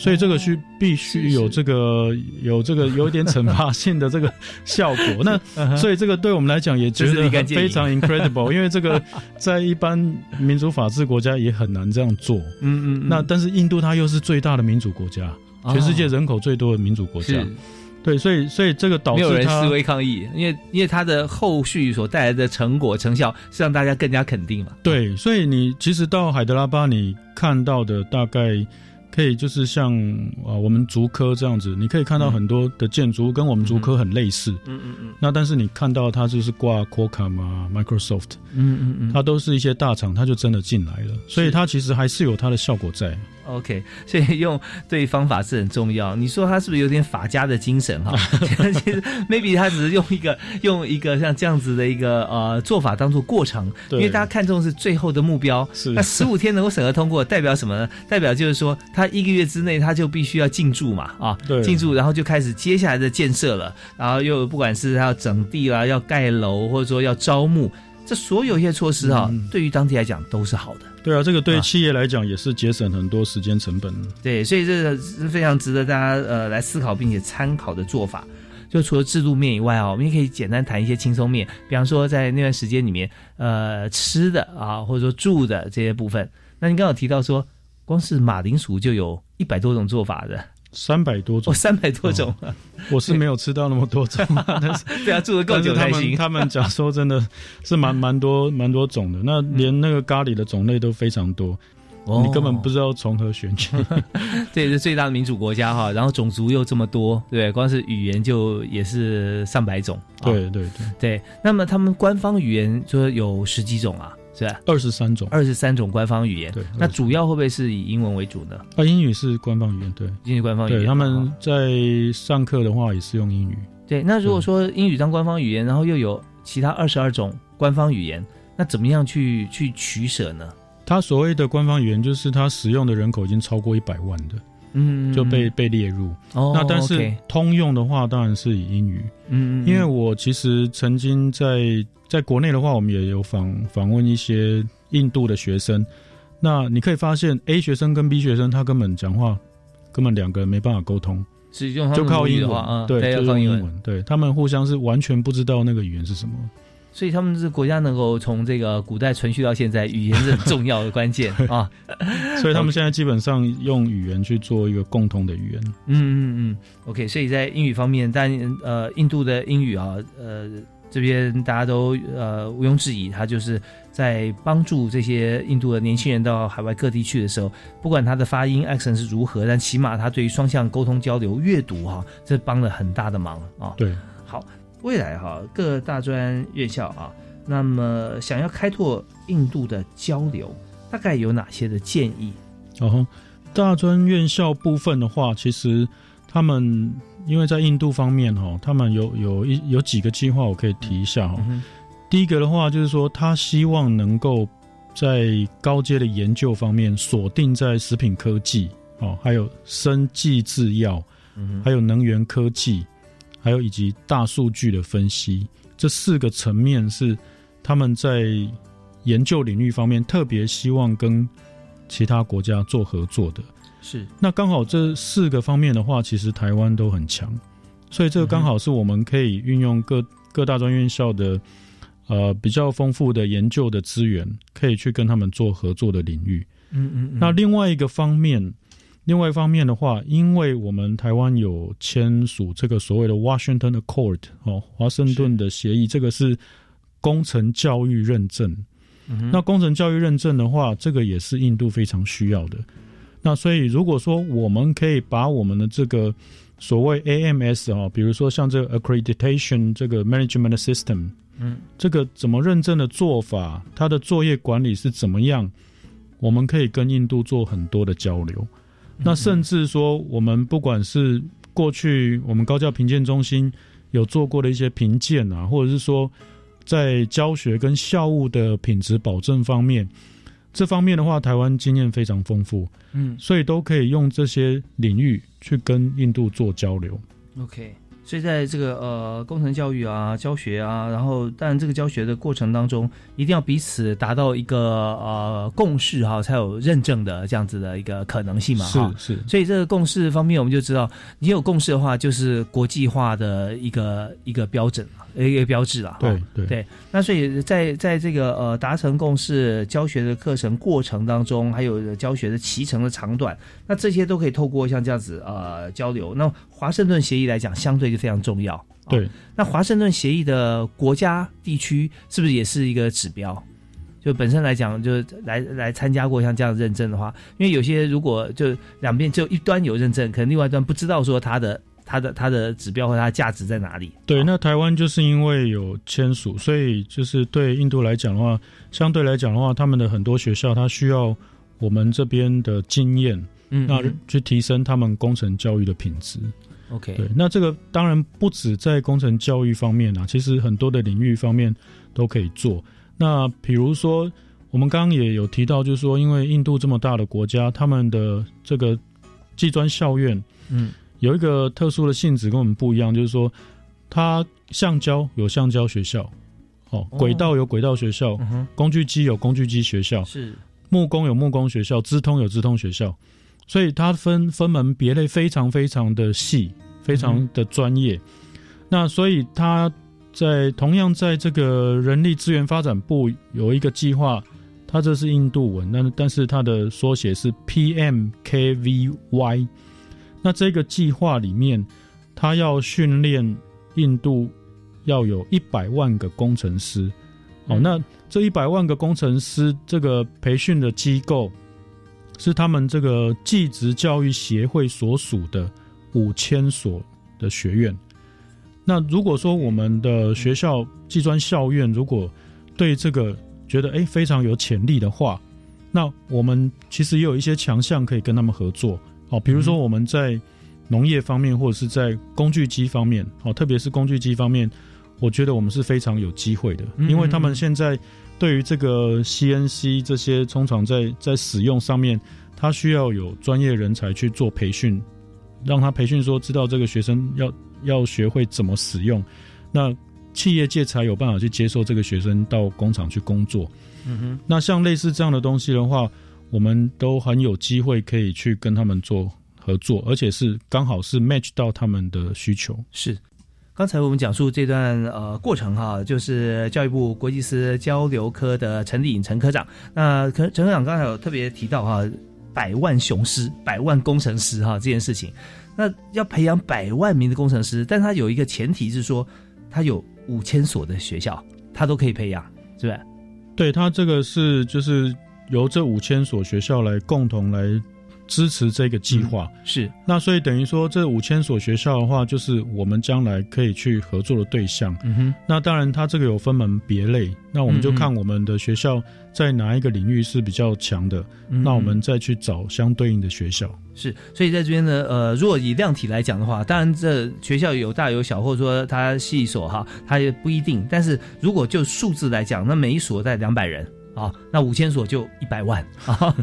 Speaker 2: 所以这个是必须有这个有这个有一点惩罚性的这个效果。那所以这个对我们来讲也觉得非常 incredible，因为这个 在一般民主法治国家也很难这样做。
Speaker 1: 嗯嗯，
Speaker 2: 那但是印度它又是最大的民主国家，
Speaker 1: 哦
Speaker 2: 全世界人口最多的民主国家
Speaker 1: 是。
Speaker 2: 对，所以所以这个导致
Speaker 1: 没有人示威抗议，因为因为它的后续所带来的成果成效是让大家更加肯定嘛。
Speaker 2: 对，所以你其实到海德拉巴，你看到的大概可以就是像啊我们竹科这样子，你可以看到很多的建筑跟我们竹科很类似。
Speaker 1: 嗯嗯嗯。
Speaker 2: 那但是你看到它就是挂 Qualcomm 啊、Microsoft，
Speaker 1: 嗯嗯嗯，
Speaker 2: 它都是一些大厂，它就真的进来了，所以它其实还是有它的效果在。
Speaker 1: OK，所以用对方法是很重要。你说他是不是有点法家的精神哈？其实 maybe 他只是用一个用一个像这样子的一个呃做法当做过程，因为大家看重是最后的目标。
Speaker 2: 是
Speaker 1: 那十五天能够审核通过，代表什么呢？代表就是说他一个月之内他就必须要进驻嘛啊，
Speaker 2: 对
Speaker 1: 进驻，然后就开始接下来的建设了，然后又不管是他要整地啦，要盖楼，或者说要招募，这所有一些措施哈，对于当地来讲都是好的。
Speaker 2: 对啊，这个对
Speaker 1: 啊
Speaker 2: 企业来讲也是节省很多时间成本。
Speaker 1: 对，所以这个是非常值得大家呃来思考并且参考的做法。就除了制度面以外啊，我们也可以简单谈一些轻松面，比方说在那段时间里面，呃，吃的啊，或者说住的这些部分。那你刚刚有提到说，光是马铃薯就有一百多种做法的，
Speaker 2: 三百多种。
Speaker 1: 哦，三百多种。
Speaker 2: 啊，我是没有吃到那么多种，但是
Speaker 1: 对啊，住的够久才行。
Speaker 2: 他们讲说真的是蛮蛮多蛮多种的，那连那个咖喱的种类都非常多，
Speaker 1: 哦。
Speaker 2: 你根本不知道从何选起。
Speaker 1: 这也是最大的民主国家哈，然后种族又这么多，对，光是语言就也是上百种。啊。
Speaker 2: 对对对，
Speaker 1: 对，那么他们官方语言说有十几种啊，是吧？
Speaker 2: 二十三种。
Speaker 1: 二十三种官方语言。
Speaker 2: 对
Speaker 1: 那主要会不会是以英文为主呢？
Speaker 2: 啊，英语是官方语言，对，
Speaker 1: 英语官方语言。
Speaker 2: 对，他们
Speaker 1: 啊
Speaker 2: 在上课的话也是用英语。
Speaker 1: 对。那如果说英语当官方语言，然后又有其他二十二种官方语言，那怎么样去去取舍呢？
Speaker 2: 它所谓的官方语言，就是它使用的人口已经超过一百万的，
Speaker 1: 嗯，
Speaker 2: 就被被列入。
Speaker 1: 哦，
Speaker 2: 那但是通用的话，当然是以英语。
Speaker 1: 嗯，嗯
Speaker 2: 因为我其实曾经在在国内的话，我们也有访访问一些印度的学生。那你可以发现，A 学生跟 B 学生，他根本讲话根本两个人没办法沟通，
Speaker 1: 是用他
Speaker 2: 就靠英文，
Speaker 1: 啊，
Speaker 2: 对，
Speaker 1: 要靠英文。
Speaker 2: 就用英文，对他们互相是完全不知道那个语言是什么。
Speaker 1: 所以他们这个国家能够从这个古代存续到现在，语言是很重要的关键 啊。
Speaker 2: 所以他们现在基本上用语言去做一个共同的语言。
Speaker 1: 嗯嗯嗯，OK，所以在英语方面，但呃，印度的英语啊，呃，这边大家都呃毋庸置疑，他就是在帮助这些印度的年轻人到海外各地去的时候，不管他的发音 accent 是如何，但起码他对于双向沟通交流、阅读哈、这帮了很大的忙啊。
Speaker 2: 对，
Speaker 1: 好，未来哈、各大专院校啊，那么想要开拓印度的交流，大概有哪些的建议？
Speaker 2: 哦大专院校部分的话，其实他们因为在印度方面哈，他们有有一有几个计划，我可以提一下哈。
Speaker 1: 嗯
Speaker 2: 第一个的话就是说，他希望能够在高阶的研究方面锁定在食品科技哦，还有生技制药，
Speaker 1: 嗯
Speaker 2: 还有能源科技，还有以及大数据的分析，这四个层面是他们在研究领域方面特别希望跟其他国家做合作的。
Speaker 1: 是
Speaker 2: 那刚好这四个方面的话，其实台湾都很强，所以这个刚好是我们可以运用各各大专院校的呃比较丰富的研究的资源，可以去跟他们做合作的领域。
Speaker 1: 嗯嗯嗯
Speaker 2: 那另外一个方面，另外一方面的话，因为我们台湾有签署这个所谓的 Washington Accord 哦，华盛顿的协议，这个是工程教育认证。
Speaker 1: 嗯
Speaker 2: 那工程教育认证的话，这个也是印度非常需要的。那所以如果说我们可以把我们的这个所谓 AMS 啊，比如说像这个 accreditation 这个 management system，
Speaker 1: 嗯，
Speaker 2: 这个怎么认证的做法，它的作业管理是怎么样，我们可以跟印度做很多的交流。那甚至说，我们不管是过去我们高教评鉴中心有做过的一些评鉴啊，或者是说在教学跟校务的品质保证方面，这方面的话，台湾经验非常丰富，
Speaker 1: 嗯
Speaker 2: 所以都可以用这些领域去跟印度做交流。
Speaker 1: OK，所以在这个呃工程教育啊、教学啊，然后当然这个教学的过程当中，一定要彼此达到一个呃共识哈，才有认证的这样子的一个可能性嘛哈。
Speaker 2: 是是，
Speaker 1: 所以这个共识方面，我们就知道，你有共识的话，就是国际化的一个一个标准嘛，一个标志了。哈
Speaker 2: 对对
Speaker 1: 对。那所以在在这个呃达成共识、教学的课程过程当中，还有教学的期程的长短，那这些都可以透过像这样子呃交流。那华盛顿协议来讲，相对就非常重要。
Speaker 2: 对，
Speaker 1: 那华盛顿协议的国家地区是不是也是一个指标？就本身来讲，就来来参加过像这样的认证的话，因为有些如果就两边就一端有认证，可能另外一端不知道说它的它的它的指标和它的价值在哪里。
Speaker 2: 对，那台湾就是因为有签署，所以就是对印度来讲的话，相对来讲的话，他们的很多学校它需要我们这边的经验，
Speaker 1: 嗯
Speaker 2: 那
Speaker 1: 嗯
Speaker 2: 去提升他们工程教育的品质。
Speaker 1: OK，
Speaker 2: 对，那这个当然不止在工程教育方面啊，其实很多的领域方面都可以做。那比如说，我们刚刚也有提到，就是说，因为印度这么大的国家，他们的这个技专校院
Speaker 1: 嗯。
Speaker 2: 有一个特殊的性质，跟我们不一样，就是说，它橡胶有橡胶学校，哦，
Speaker 1: 哦
Speaker 2: 轨道有轨道学校，工具机有工具机学校，
Speaker 1: 是。
Speaker 2: 木工有木工学校，资通有资通学校，所以它分分门别类非常非常的细，非常的专业。那所以它在同样在这个人力资源发展部有一个计划，它这是印度文，但但是它的缩写是 PMKVY。那这个计划里面，它要训练印度要有一百万个工程师。哦，那这一百万个工程师，这个培训的机构是他们这个技职教育协会所属的五千所的学院。那如果说我们的学校技专校院如果对这个觉得诶非常有潜力的话，那我们其实也有一些强项可以跟他们合作。哦，比如说我们在农业方面，或者是在工具机方面，哦，特别是工具机方面，我觉得我们是非常有机会的，
Speaker 1: 嗯
Speaker 2: 因为他们现在对于这个 CNC 这些通常在在使用上面，他需要有专业人才去做培训，让他培训说知道这个学生要要学会怎么使用，那企业界才有办法去接受这个学生到工厂去工作。
Speaker 1: 嗯哼，
Speaker 2: 那像类似这样的东西的话，我们都很有机会可以去跟他们做合作，而且是刚好是 match 到他们的需求。
Speaker 1: 是。刚才我们讲述这段呃过程哈，就是教育部国际司交流科的陈丽颖陈科长。那陈陈科长刚才有特别提到哈，百万雄师、百万工程师哈这件事情。那要培养百万名的工程师，但他有一个前提是说，他有五千所的学校，他都可以培养，是不是？
Speaker 2: 对他这个是就是由这五千所学校来共同来支持这个计划。
Speaker 1: 是，
Speaker 2: 那所以等于说这五千所学校的话，就是我们将来可以去合作的对象。
Speaker 1: 嗯哼，
Speaker 2: 那当然，它这个有分门别类，那我们就看我们的学校在哪一个领域是比较强的，
Speaker 1: 嗯
Speaker 2: 那我们再去找相对应的学校。
Speaker 1: 是，所以在这边呢，呃，如果以量体来讲的话，当然这学校有大有小，或者说它系一所哈，它也不一定。但是如果就数字来讲，那每一所在两百人啊，那五千所就一百万 啊。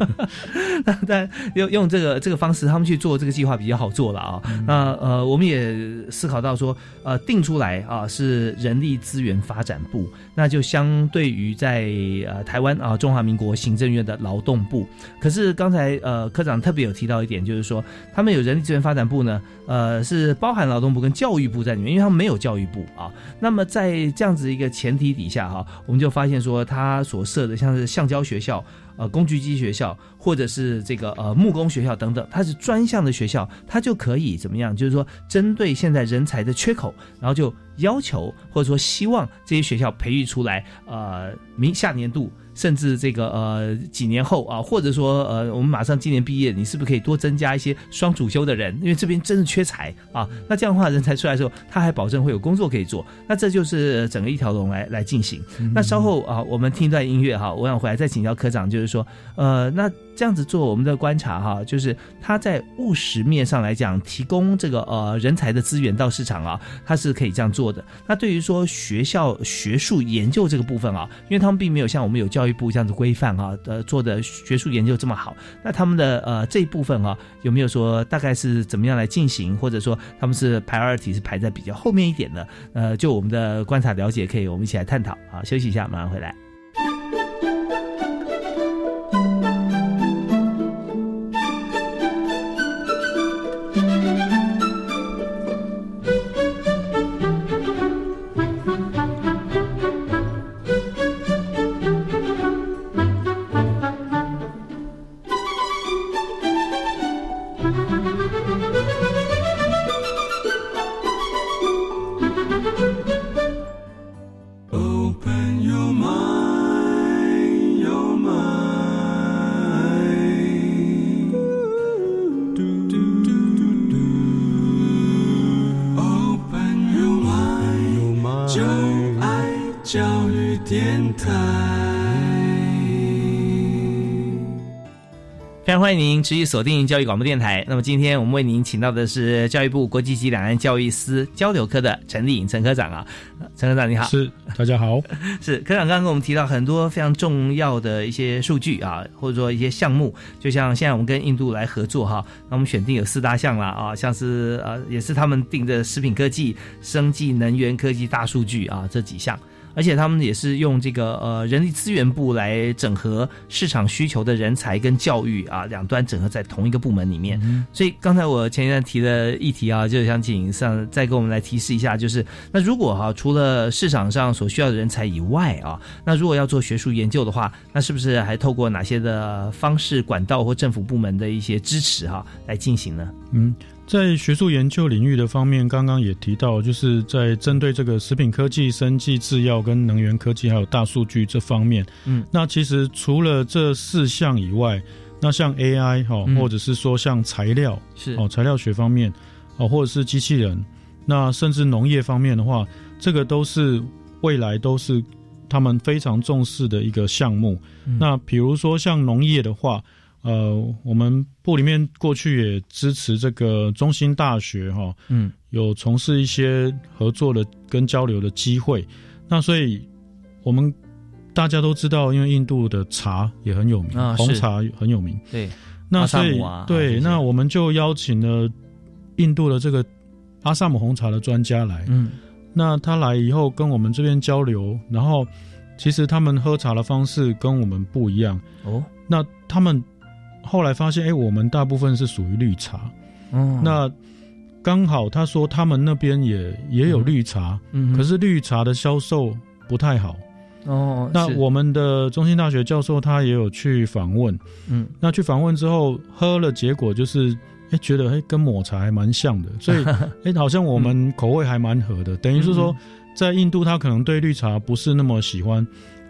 Speaker 1: 那当然用用这个这个方式，他们去做这个计划比较好做了啊。那呃，我们也思考到说，呃，定出来啊是人力资源发展部，那就相对于在呃台湾啊中华民国行政院的劳动部。可是刚才呃科长特别有提到一点，就是说他们有人力资源发展部呢，呃是包含劳动部跟教育部在里面，因为他们没有教育部啊。那么在这样子一个前提底下哈、我们就发现说他所设的像像是橡胶学校。呃，工具机学校或者是这个呃木工学校等等，它是专项的学校，它就可以怎么样？就是说，针对现在人才的缺口，然后就要求或者说希望这些学校培育出来，呃，明下年度甚至这个呃几年后啊，或者说呃我们马上今年毕业，你是不是可以多增加一些双主修的人？因为这边真是缺才啊。那这样的话，人才出来的时候，他还保证会有工作可以做。那这就是整个一条龙来来进行。那稍后啊，我们听一段音乐哈，我想回来再请教科长，就是就说，呃，那这样子做我们的观察哈，就是他在务实面上来讲，提供这个呃人才的资源到市场啊，他是可以这样做的。那对于说学校学术研究这个部分啊，因为他们并没有像我们有教育部这样子规范啊，呃做的学术研究这么好，那他们的呃这一部分啊，有没有说大概是怎么样来进行，或者说他们是排二体是排在比较后面一点的？呃，就我们的观察了解，可以我们一起来探讨啊。休息一下，马上回来。常欢迎您持续锁定教育广播电台。那么今天我们为您请到的是教育部国际及两岸教育司交流科的陈丽颖陈科长啊，呃陈科长你好。
Speaker 2: 是，大家好。
Speaker 1: 是科长刚刚跟我们提到很多非常重要的一些数据啊，或者说一些项目，就像现在我们跟印度来合作哈，那我们选定有四大项啦啊，像是呃也是他们定的食品科技、生技能源科技、大数据啊这几项。而且他们也是用这个呃人力资源部来整合市场需求的人才跟教育啊两端整合在同一个部门里面。所以刚才我前一段提的议题啊，就想请上再给我们来提示一下，就是那如果哈、除了市场上所需要的人才以外啊，那如果要做学术研究的话，那是不是还透过哪些的方式管道或政府部门的一些支持哈、来进行呢？
Speaker 2: 嗯，在学术研究领域的方面，刚刚也提到，就是在针对这个食品科技、生技制药跟能源科技，还有大数据这方面，
Speaker 1: 嗯，
Speaker 2: 那其实除了这四项以外，那像 AI 哈、
Speaker 1: 嗯。
Speaker 2: 或者是说像材料
Speaker 1: 是。
Speaker 2: 哦，材料学方面哦，或者是机器人，那甚至农业方面的话，这个都是未来都是他们非常重视的一个项目。
Speaker 1: 嗯。
Speaker 2: 那比如说像农业的话，呃，我们部里面过去也支持这个中心大学哈、
Speaker 1: 嗯，
Speaker 2: 有从事一些合作的跟交流的机会。那所以我们大家都知道，因为印度的茶也很有名，
Speaker 1: 啊
Speaker 2: 红茶很有名。
Speaker 1: 对，
Speaker 2: 那所以、
Speaker 1: 啊
Speaker 2: 对，那我们就邀请了印度的这个阿萨姆红茶的专家来。
Speaker 1: 嗯，
Speaker 2: 那他来以后跟我们这边交流，然后其实他们喝茶的方式跟我们不一样。
Speaker 1: 哦，
Speaker 2: 那他们后来发现，哎、我们大部分是属于绿茶。
Speaker 1: 哦
Speaker 2: 那刚好他说他们那边也也有绿茶，
Speaker 1: 嗯哼。
Speaker 2: 可是绿茶的销售不太好。
Speaker 1: 哦，
Speaker 2: 那我们的中兴大学教授他也有去访问，
Speaker 1: 嗯，
Speaker 2: 那去访问之后喝了，结果就是，哎，觉得哎跟抹茶还蛮像的，所以 哎好像我们口味还蛮合的，等于是
Speaker 1: 嗯。
Speaker 2: 说，在印度他可能对绿茶不是那么喜欢，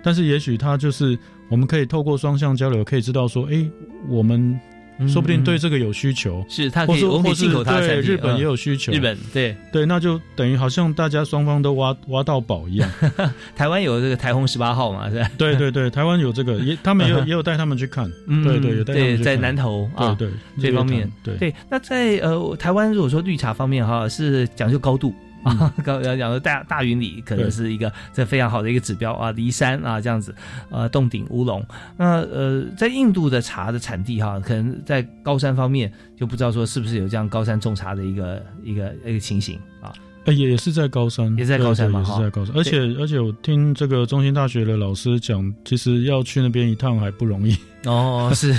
Speaker 2: 但是也许他就是我们可以透过双向交流，可以知道说，哎，我们说不定对这个有需求，
Speaker 1: 嗯是他可以
Speaker 2: 或是或是
Speaker 1: 进口他的
Speaker 2: 对日本
Speaker 1: 嗯
Speaker 2: 也有需求，
Speaker 1: 日本对
Speaker 2: 对，那就等于好像大家双方都挖挖到宝一样。
Speaker 1: 台湾有这个台红十八号嘛，是吧？
Speaker 2: 对对对，台湾有这个，也他们也有也有带他们去看，
Speaker 1: 嗯
Speaker 2: 对对，有带他们
Speaker 1: 对，在南投啊，
Speaker 2: 对对
Speaker 1: 这方面
Speaker 2: 对
Speaker 1: 对。那在呃台湾，如果说绿茶方面哈，是讲究高度。啊，刚刚讲的大大云里可能是一个这非常好的一个指标啊，骊山啊这样子，呃，洞顶乌龙。那呃，在印度的茶的产地哈，可能在高山方面就不知道说是不是有这样高山种茶的一个一个一个情形啊。
Speaker 2: 呃，也也是在高山，
Speaker 1: 也是在高山嘛
Speaker 2: 是在高山。而且而且我听这个中心大学的老师讲，其实要去那边一趟还不容易。
Speaker 1: 哦，是，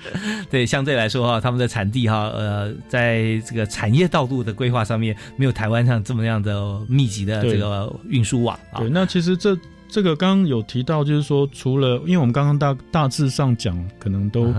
Speaker 1: 对，相对来说哈，他们的产地哈，呃，在这个产业道路的规划上面，没有台湾上这么样的密集的这个运输网啊
Speaker 2: 对，。那其实这这个刚刚有提到，就是说，除了因为我们刚刚大大致上讲，可能都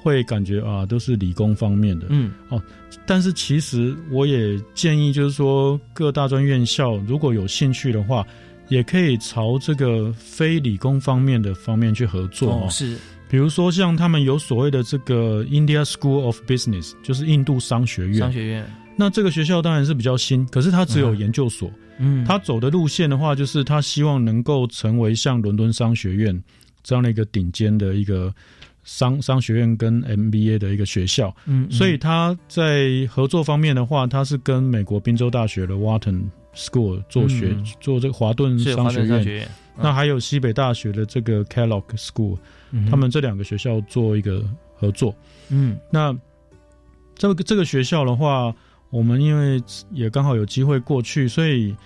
Speaker 2: 会感觉啊，都是理工方面的，
Speaker 1: 嗯，
Speaker 2: 哦，但是其实我也建议，就是说各大专院校如果有兴趣的话，也可以朝这个非理工方面的方面去合作
Speaker 1: 哦，是，
Speaker 2: 比如说像他们有所谓的这个 India School of Business，就是印度商学院。
Speaker 1: 商学院，
Speaker 2: 那这个学校当然是比较新，可是它只有研究所。
Speaker 1: 嗯，
Speaker 2: 它走的路线的话，就是它希望能够成为像伦敦商学院这样的一个顶尖的一个商商学院跟 MBA 的一个学校。
Speaker 1: 嗯嗯
Speaker 2: 所以他在合作方面的话，他是跟美国宾州大学的 Wharton School 做学、
Speaker 1: 嗯
Speaker 2: 做这个华顿商学院。
Speaker 1: 顿商学院嗯
Speaker 2: 那还有西北大学的这个 Kellogg School，、
Speaker 1: 嗯
Speaker 2: 他们这两个学校做一个合作。
Speaker 1: 嗯
Speaker 2: 那这个这个学校的话，我们因为也刚好有机会过去，所以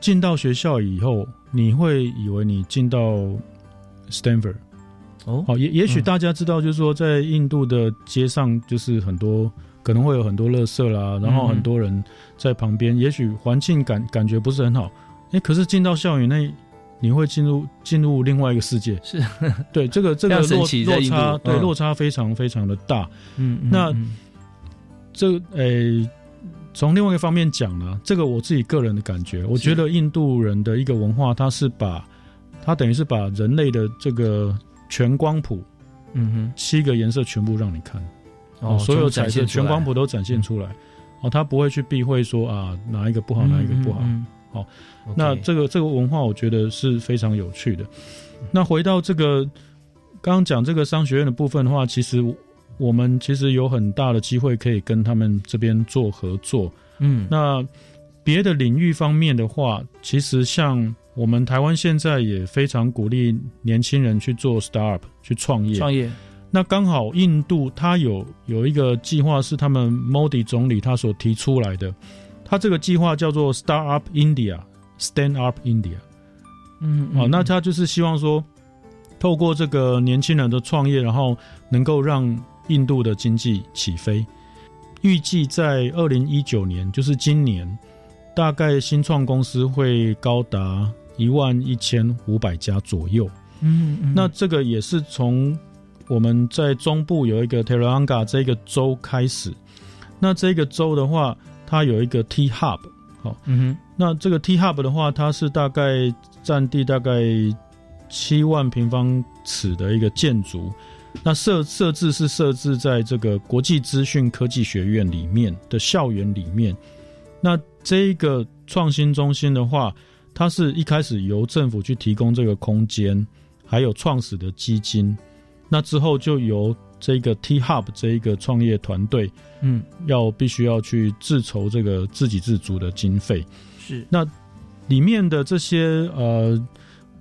Speaker 2: 进到学校以后，你会以为你进到 Stanford。
Speaker 1: 哦，
Speaker 2: 好，也也许
Speaker 1: 嗯。
Speaker 2: 大家知道，就是说在印度的街上，就是很多可能会有很多垃圾啦，然后
Speaker 1: 嗯
Speaker 2: 很多人在旁边，也许环境感感觉不是很好。哎，可是进到校园内，你会进入进入另外一个世界。
Speaker 1: 是，
Speaker 2: 对这个这个落落差，对
Speaker 1: 嗯。
Speaker 2: 落差非常非常的大。
Speaker 1: 嗯嗯
Speaker 2: 那
Speaker 1: 嗯
Speaker 2: 这诶，从另外一个方面讲呢，这个我自己个人的感觉，我觉得印度人的一个文化，它是把它等于是把人类的这个全光谱，
Speaker 1: 嗯哼，
Speaker 2: 七个颜色全部让你看。
Speaker 1: 哦
Speaker 2: 所有
Speaker 1: 展
Speaker 2: 彩色
Speaker 1: 现
Speaker 2: 全光谱都展现出来。哦，他不会去避讳说啊哪一个不好，哪一个不好。
Speaker 1: 嗯
Speaker 2: 好、那这个这个文化，我觉得是非常有趣的。那回到这个刚刚讲这个商学院的部分的话，其实我们其实有很大的机会可以跟他们这边做合作。
Speaker 1: 嗯
Speaker 2: 那别的领域方面的话，其实像我们台湾现在也非常鼓励年轻人去做 startup 去创业。
Speaker 1: 创业
Speaker 2: 那刚好印度它有有一个计划是他们 Modi 总理他所提出来的，他这个计划叫做 Startup India，Stand Up India。
Speaker 1: 嗯
Speaker 2: 哦，那他就是希望说，透过这个年轻人的创业，然后能够让印度的经济起飞。预计在二零一九年，就是今年，大概新创公司会高达一万一千五百家左右。
Speaker 1: 嗯嗯
Speaker 2: 那这个也是从我们在中部有一个 Telangana 这个州开始。那这个州的话，它有一个 T Hub，好、
Speaker 1: 嗯哼
Speaker 2: 那这个 T Hub 的话，它是大概占地大概七万平方尺的一个建筑。那设设置是设置在这个国际资讯科技学院里面的校园里面。那这一个创新中心的话，它是一开始由政府去提供这个空间，还有创始的基金。那之后就由这个 T Hub 这一个创业团队，
Speaker 1: 嗯，
Speaker 2: 要必须要去自筹这个自给自足的经费。
Speaker 1: 是
Speaker 2: 那里面的这些呃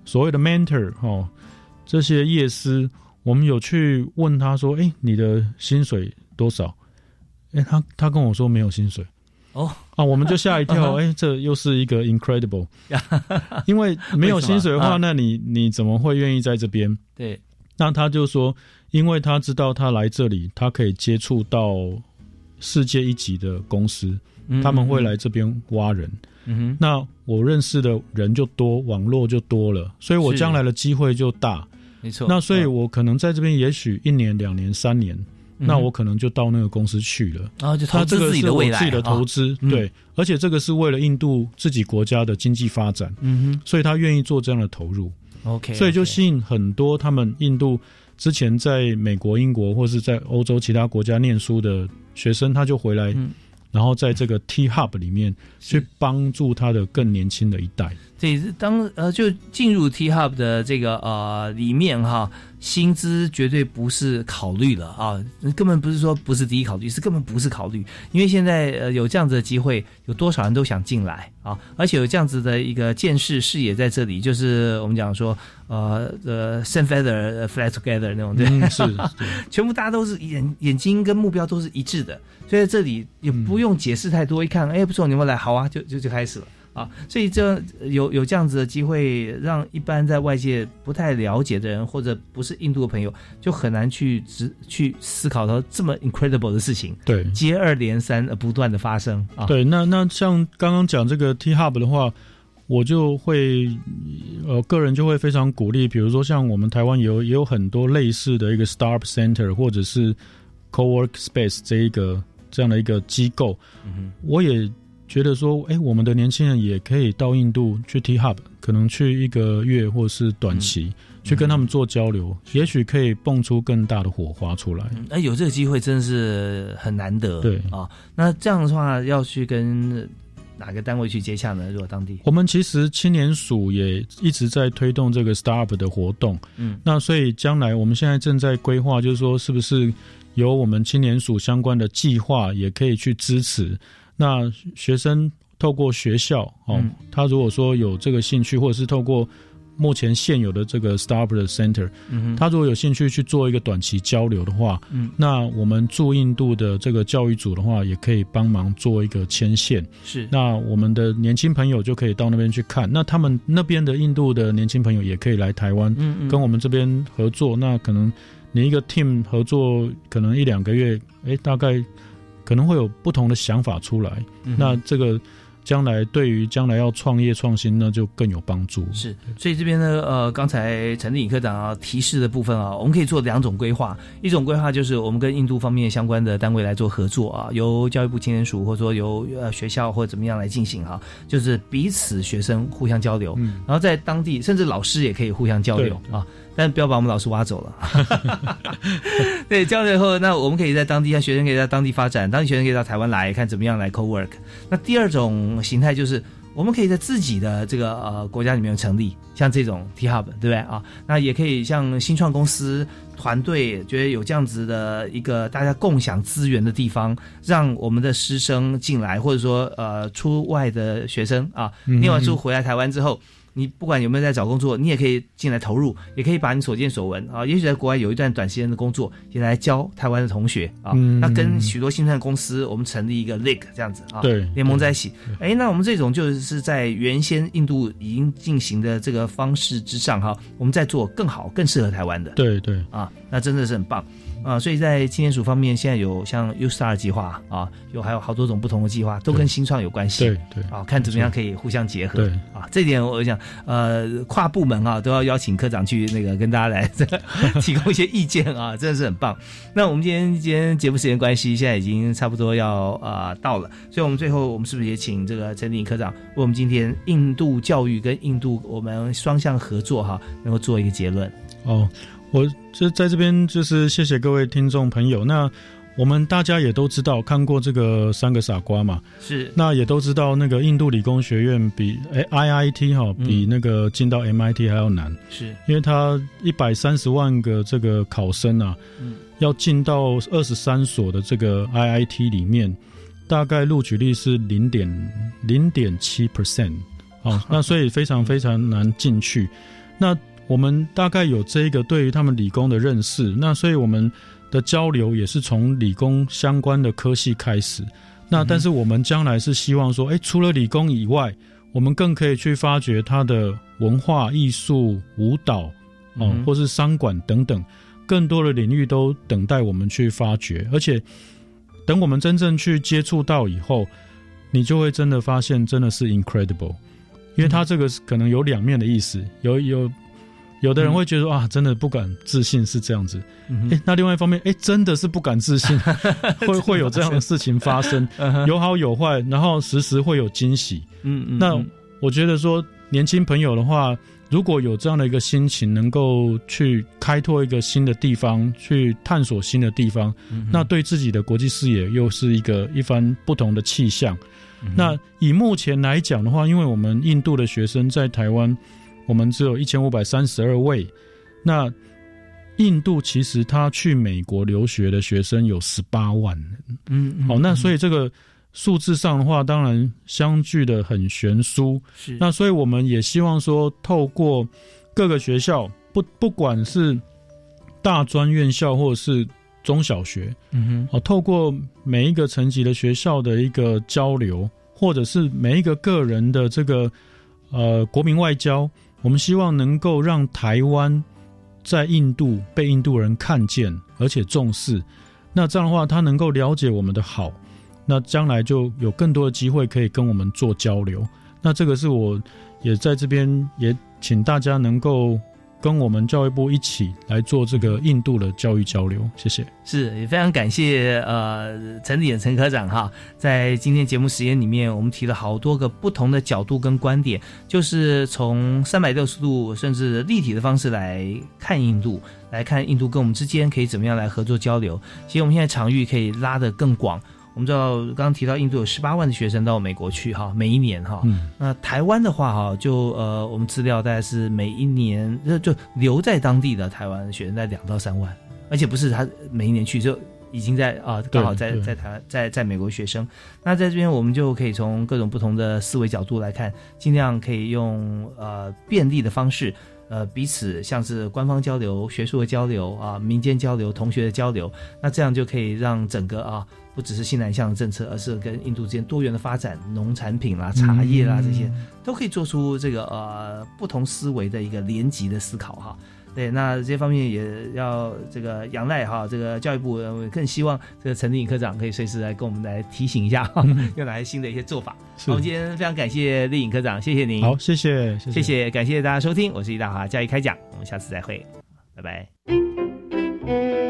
Speaker 2: 所谓的 mentor 哦，这些业师，我们有去问他说：“哎，你的薪水多少？”哎，他他跟我说没有薪水。
Speaker 1: 哦
Speaker 2: 啊，我们就吓一跳，哎，这又是一个 incredible，因为没有薪水的话，那你你怎么会愿意在这边？
Speaker 1: 对，
Speaker 2: 那他就说，因为他知道他来这里，他可以接触到世界一级的公司，
Speaker 1: 嗯
Speaker 2: 他们会来这边挖人。
Speaker 1: 嗯哼，
Speaker 2: 那我认识的人就多，网络就多了，所以我将来的机会就大。
Speaker 1: 没错。
Speaker 2: 那所以
Speaker 1: 嗯。
Speaker 2: 我可能在这边，也许一年、两年、三年，
Speaker 1: 嗯
Speaker 2: 那我可能就到那个公司去了。
Speaker 1: 然后就投
Speaker 2: 那这个
Speaker 1: 资自己
Speaker 2: 是
Speaker 1: 的未来
Speaker 2: 自己的
Speaker 1: 啊
Speaker 2: 投资，
Speaker 1: 嗯。
Speaker 2: 对，而且这个是为了印度自己国家的经济发展，
Speaker 1: 嗯哼。
Speaker 2: 所以他愿意做这样的投入。
Speaker 1: 哼，OK，
Speaker 2: 所以就吸引很多他们印度之前在美国、英国或是在欧洲其他国家念书的学生，他就回来，
Speaker 1: 嗯。
Speaker 2: 然后在这个 T Hub 里面去帮助他的更年轻的一代。
Speaker 1: 对，当呃就进入 T Hub 的这个呃里面哈，薪资绝对不是考虑了啊，根本不是说不是第一考虑，是根本不是考虑，因为现在呃有这样子的机会，有多少人都想进来啊，而且有这样子的一个见识视野在这里，就是我们讲说呃呃 same feather fly together 那种对，
Speaker 2: 嗯，是，
Speaker 1: 全部大家都是眼眼睛跟目标都是一致的，所以在这里也不用解释太多，一看哎不错，你们来好啊，就就就开始了。啊，所以这有有这样子的机会，让一般在外界不太了解的人，或者不是印度的朋友，就很难去直去思考到这么 incredible 的事情，
Speaker 2: 对，
Speaker 1: 接二连三呃不断的发生啊。
Speaker 2: 对，那那像刚刚讲这个 T Hub 的话，我就会呃个人就会非常鼓励，比如说像我们台湾有也有很多类似的一个 Startup Center 或者是 Co-work Space 这一个这样的一个机构，
Speaker 1: 嗯
Speaker 2: 我也觉得说，哎，我们的年轻人也可以到印度去 T Hub，可能去一个月或是短期、去跟他们做交流，也许可以蹦出更大的火花出来。
Speaker 1: 哼，哎，有这个机会真的是很难得。
Speaker 2: 对
Speaker 1: 啊，那这样的话要去跟哪个单位去接洽呢？如果当地，
Speaker 2: 我们其实青年署也一直在推动这个 startup 的活动，
Speaker 1: 嗯，
Speaker 2: 那所以将来我们现在正在规划，就是说是不是有我们青年署相关的计划，也可以去支持。那学生透过学校哦，
Speaker 1: 嗯
Speaker 2: 他如果说有这个兴趣，或者是透过目前现有的这个 startup 的 center，
Speaker 1: 嗯
Speaker 2: 他如果有兴趣去做一个短期交流的话，
Speaker 1: 嗯
Speaker 2: 那我们驻印度的这个教育组的话，也可以帮忙做一个牵线。
Speaker 1: 是
Speaker 2: 那我们的年轻朋友就可以到那边去看，那他们那边的印度的年轻朋友也可以来台湾，跟我们这边合作。那可能你一个 team 合作，可能一两个月，哎，大概可能会有不同的想法出来。
Speaker 1: 嗯
Speaker 2: 那这个将来对于将来要创业创新，那就更有帮助。
Speaker 1: 是，所以这边呢，呃，刚才陈立颖科长啊提示的部分啊，我们可以做两种规划。一种规划就是我们跟印度方面相关的单位来做合作啊，由教育部青年署或者说由呃学校或者怎么样来进行哈、就是彼此学生互相交流，
Speaker 2: 嗯
Speaker 1: 然后在当地甚至老师也可以互相交流
Speaker 2: 对
Speaker 1: 啊。但不要把我们老师挖走了。对，这样以后，那我们可以在当地，像学生可以在当地发展，当地学生可以到台湾来看怎么样来 co work。那第二种形态就是。我们可以在自己的这个呃国家里面成立，像这种 T Hub，对不对啊？那也可以像新创公司团队，觉得有这样子的一个大家共享资源的地方，让我们的师生进来，或者说呃出外的学生啊，念完书回来台湾之后。你不管有没有在找工作，你也可以进来投入，也可以把你所见所闻啊，也许在国外有一段短时间的工作，也来教台湾的同学啊。那跟许多新创公司，我们成立一个 league 这样子啊，
Speaker 2: 对，
Speaker 1: 联盟在一起。哎，那我们这种就是在原先印度已经进行的这个方式之上哈，我们在做更好、更适合台湾的。
Speaker 2: 对对
Speaker 1: 啊，那真的是很棒。啊，所以在青年署方面，现在有像 U Star 计划啊，有还有好多种不同的计划，都跟新创有关系。
Speaker 2: 对对
Speaker 1: 啊，看怎么样可以互相结合。
Speaker 2: 对
Speaker 1: 啊，这点我想，呃，跨部门啊都要邀请科长去那个跟大家来 提供一些意见啊，真的是很棒。那我们今天今天节目时间关系，现在已经差不多要啊到了，所以我们最后我们是不是也请这个陈立科长为我们今天印度教育跟印度我们双向合作哈，能够做一个结论？
Speaker 2: 哦。我就在这边，就是谢谢各位听众朋友。那我们大家也都知道，看过这个三个傻瓜嘛，
Speaker 1: 是。
Speaker 2: 那也都知道，那个印度理工学院比哎 IIT 哈，比那个进到 MIT 还要难，
Speaker 1: 是
Speaker 2: 因为它一百三十万个这个考生啊，嗯，要进到二十三所的这个 IIT 里面，大概录取率是零点零点七 percent 啊，那所以非常非常难进去。那我们大概有这一个对于他们理工的认识，那所以我们的交流也是从理工相关的科系开始。那但是我们将来是希望说，哎，除了理工以外，我们更可以去发掘它的文化艺术、舞蹈，哦，或是商管等等，更多的领域都等待我们去发掘。而且，等我们真正去接触到以后，你就会真的发现，真的是 incredible，因为它这个可能有两面的意思，有有。有的人会觉得啊，真的不敢自信是这样子。哎，那另外一方面，哎，真的是不敢自信，会会有这样的事情发生，有好有坏，然后时时会有惊喜。嗯嗯。那我觉得说，年轻朋友的话，如果有这样的一个心情，能够去开拓一个新的地方，去探索新的地方，那对自己的国际视野又是一个一番不同的气象。那以目前来讲的话，因为我们印度的学生在台湾。我们只有一千五百三十二位，那印度其实他去美国留学的学生有十八万人，嗯，好，那所以这个数字上的话，当然相距的很悬殊，
Speaker 1: 是，
Speaker 2: 那所以我们也希望说，透过各个学校，不不管是大专院校或者是中小学，嗯哼，哦，透过每一个层级的学校的一个交流，或者是每一个个人的这个呃国民外交。我们希望能够让台湾在印度被印度人看见，而且重视。那这样的话，他能够了解我们的好，那将来就有更多的机会可以跟我们做交流。那这个是我也在这边也请大家能够。跟我们教育部一起来做这个印度的教育交流，谢谢。
Speaker 1: 是，也非常感谢呃陈典陈科长哈，在今天节目时间里面，我们提了好多个不同的角度跟观点，就是从三百六十度甚至立体的方式来看印度，来看印度跟我们之间可以怎么样来合作交流。其实我们现在场域可以拉得更广。我们知道，刚刚提到印度有十八万的学生到美国去哈，每一年哈。那台湾的话哈，就呃，我们资料大概是每一年就留在当地的台湾学生在两到三万，而且不是他每一年去就已经在啊，刚好在在台湾在在美国学生。那在这边我们就可以从各种不同的思维角度来看，尽量可以用呃便利的方式。呃，彼此像是官方交流、学术的交流啊，民间交流、同学的交流，那这样就可以让整个啊，不只是西南向的政策，而是跟印度之间多元的发展，农产品啦、茶叶啦这些，都可以做出这个呃不同思维的一个联集的思考哈。对，那这方面也要这个仰赖哈，这个教育部更希望这个陈立颖科长可以随时来跟我们来提醒一下，有哪些新的一些做法。我们今天非常感谢立颖科长，谢谢您。
Speaker 2: 好，谢谢，
Speaker 1: 谢谢，感谢大家收听，我是李大华，教育开讲，我们下次再会，拜拜。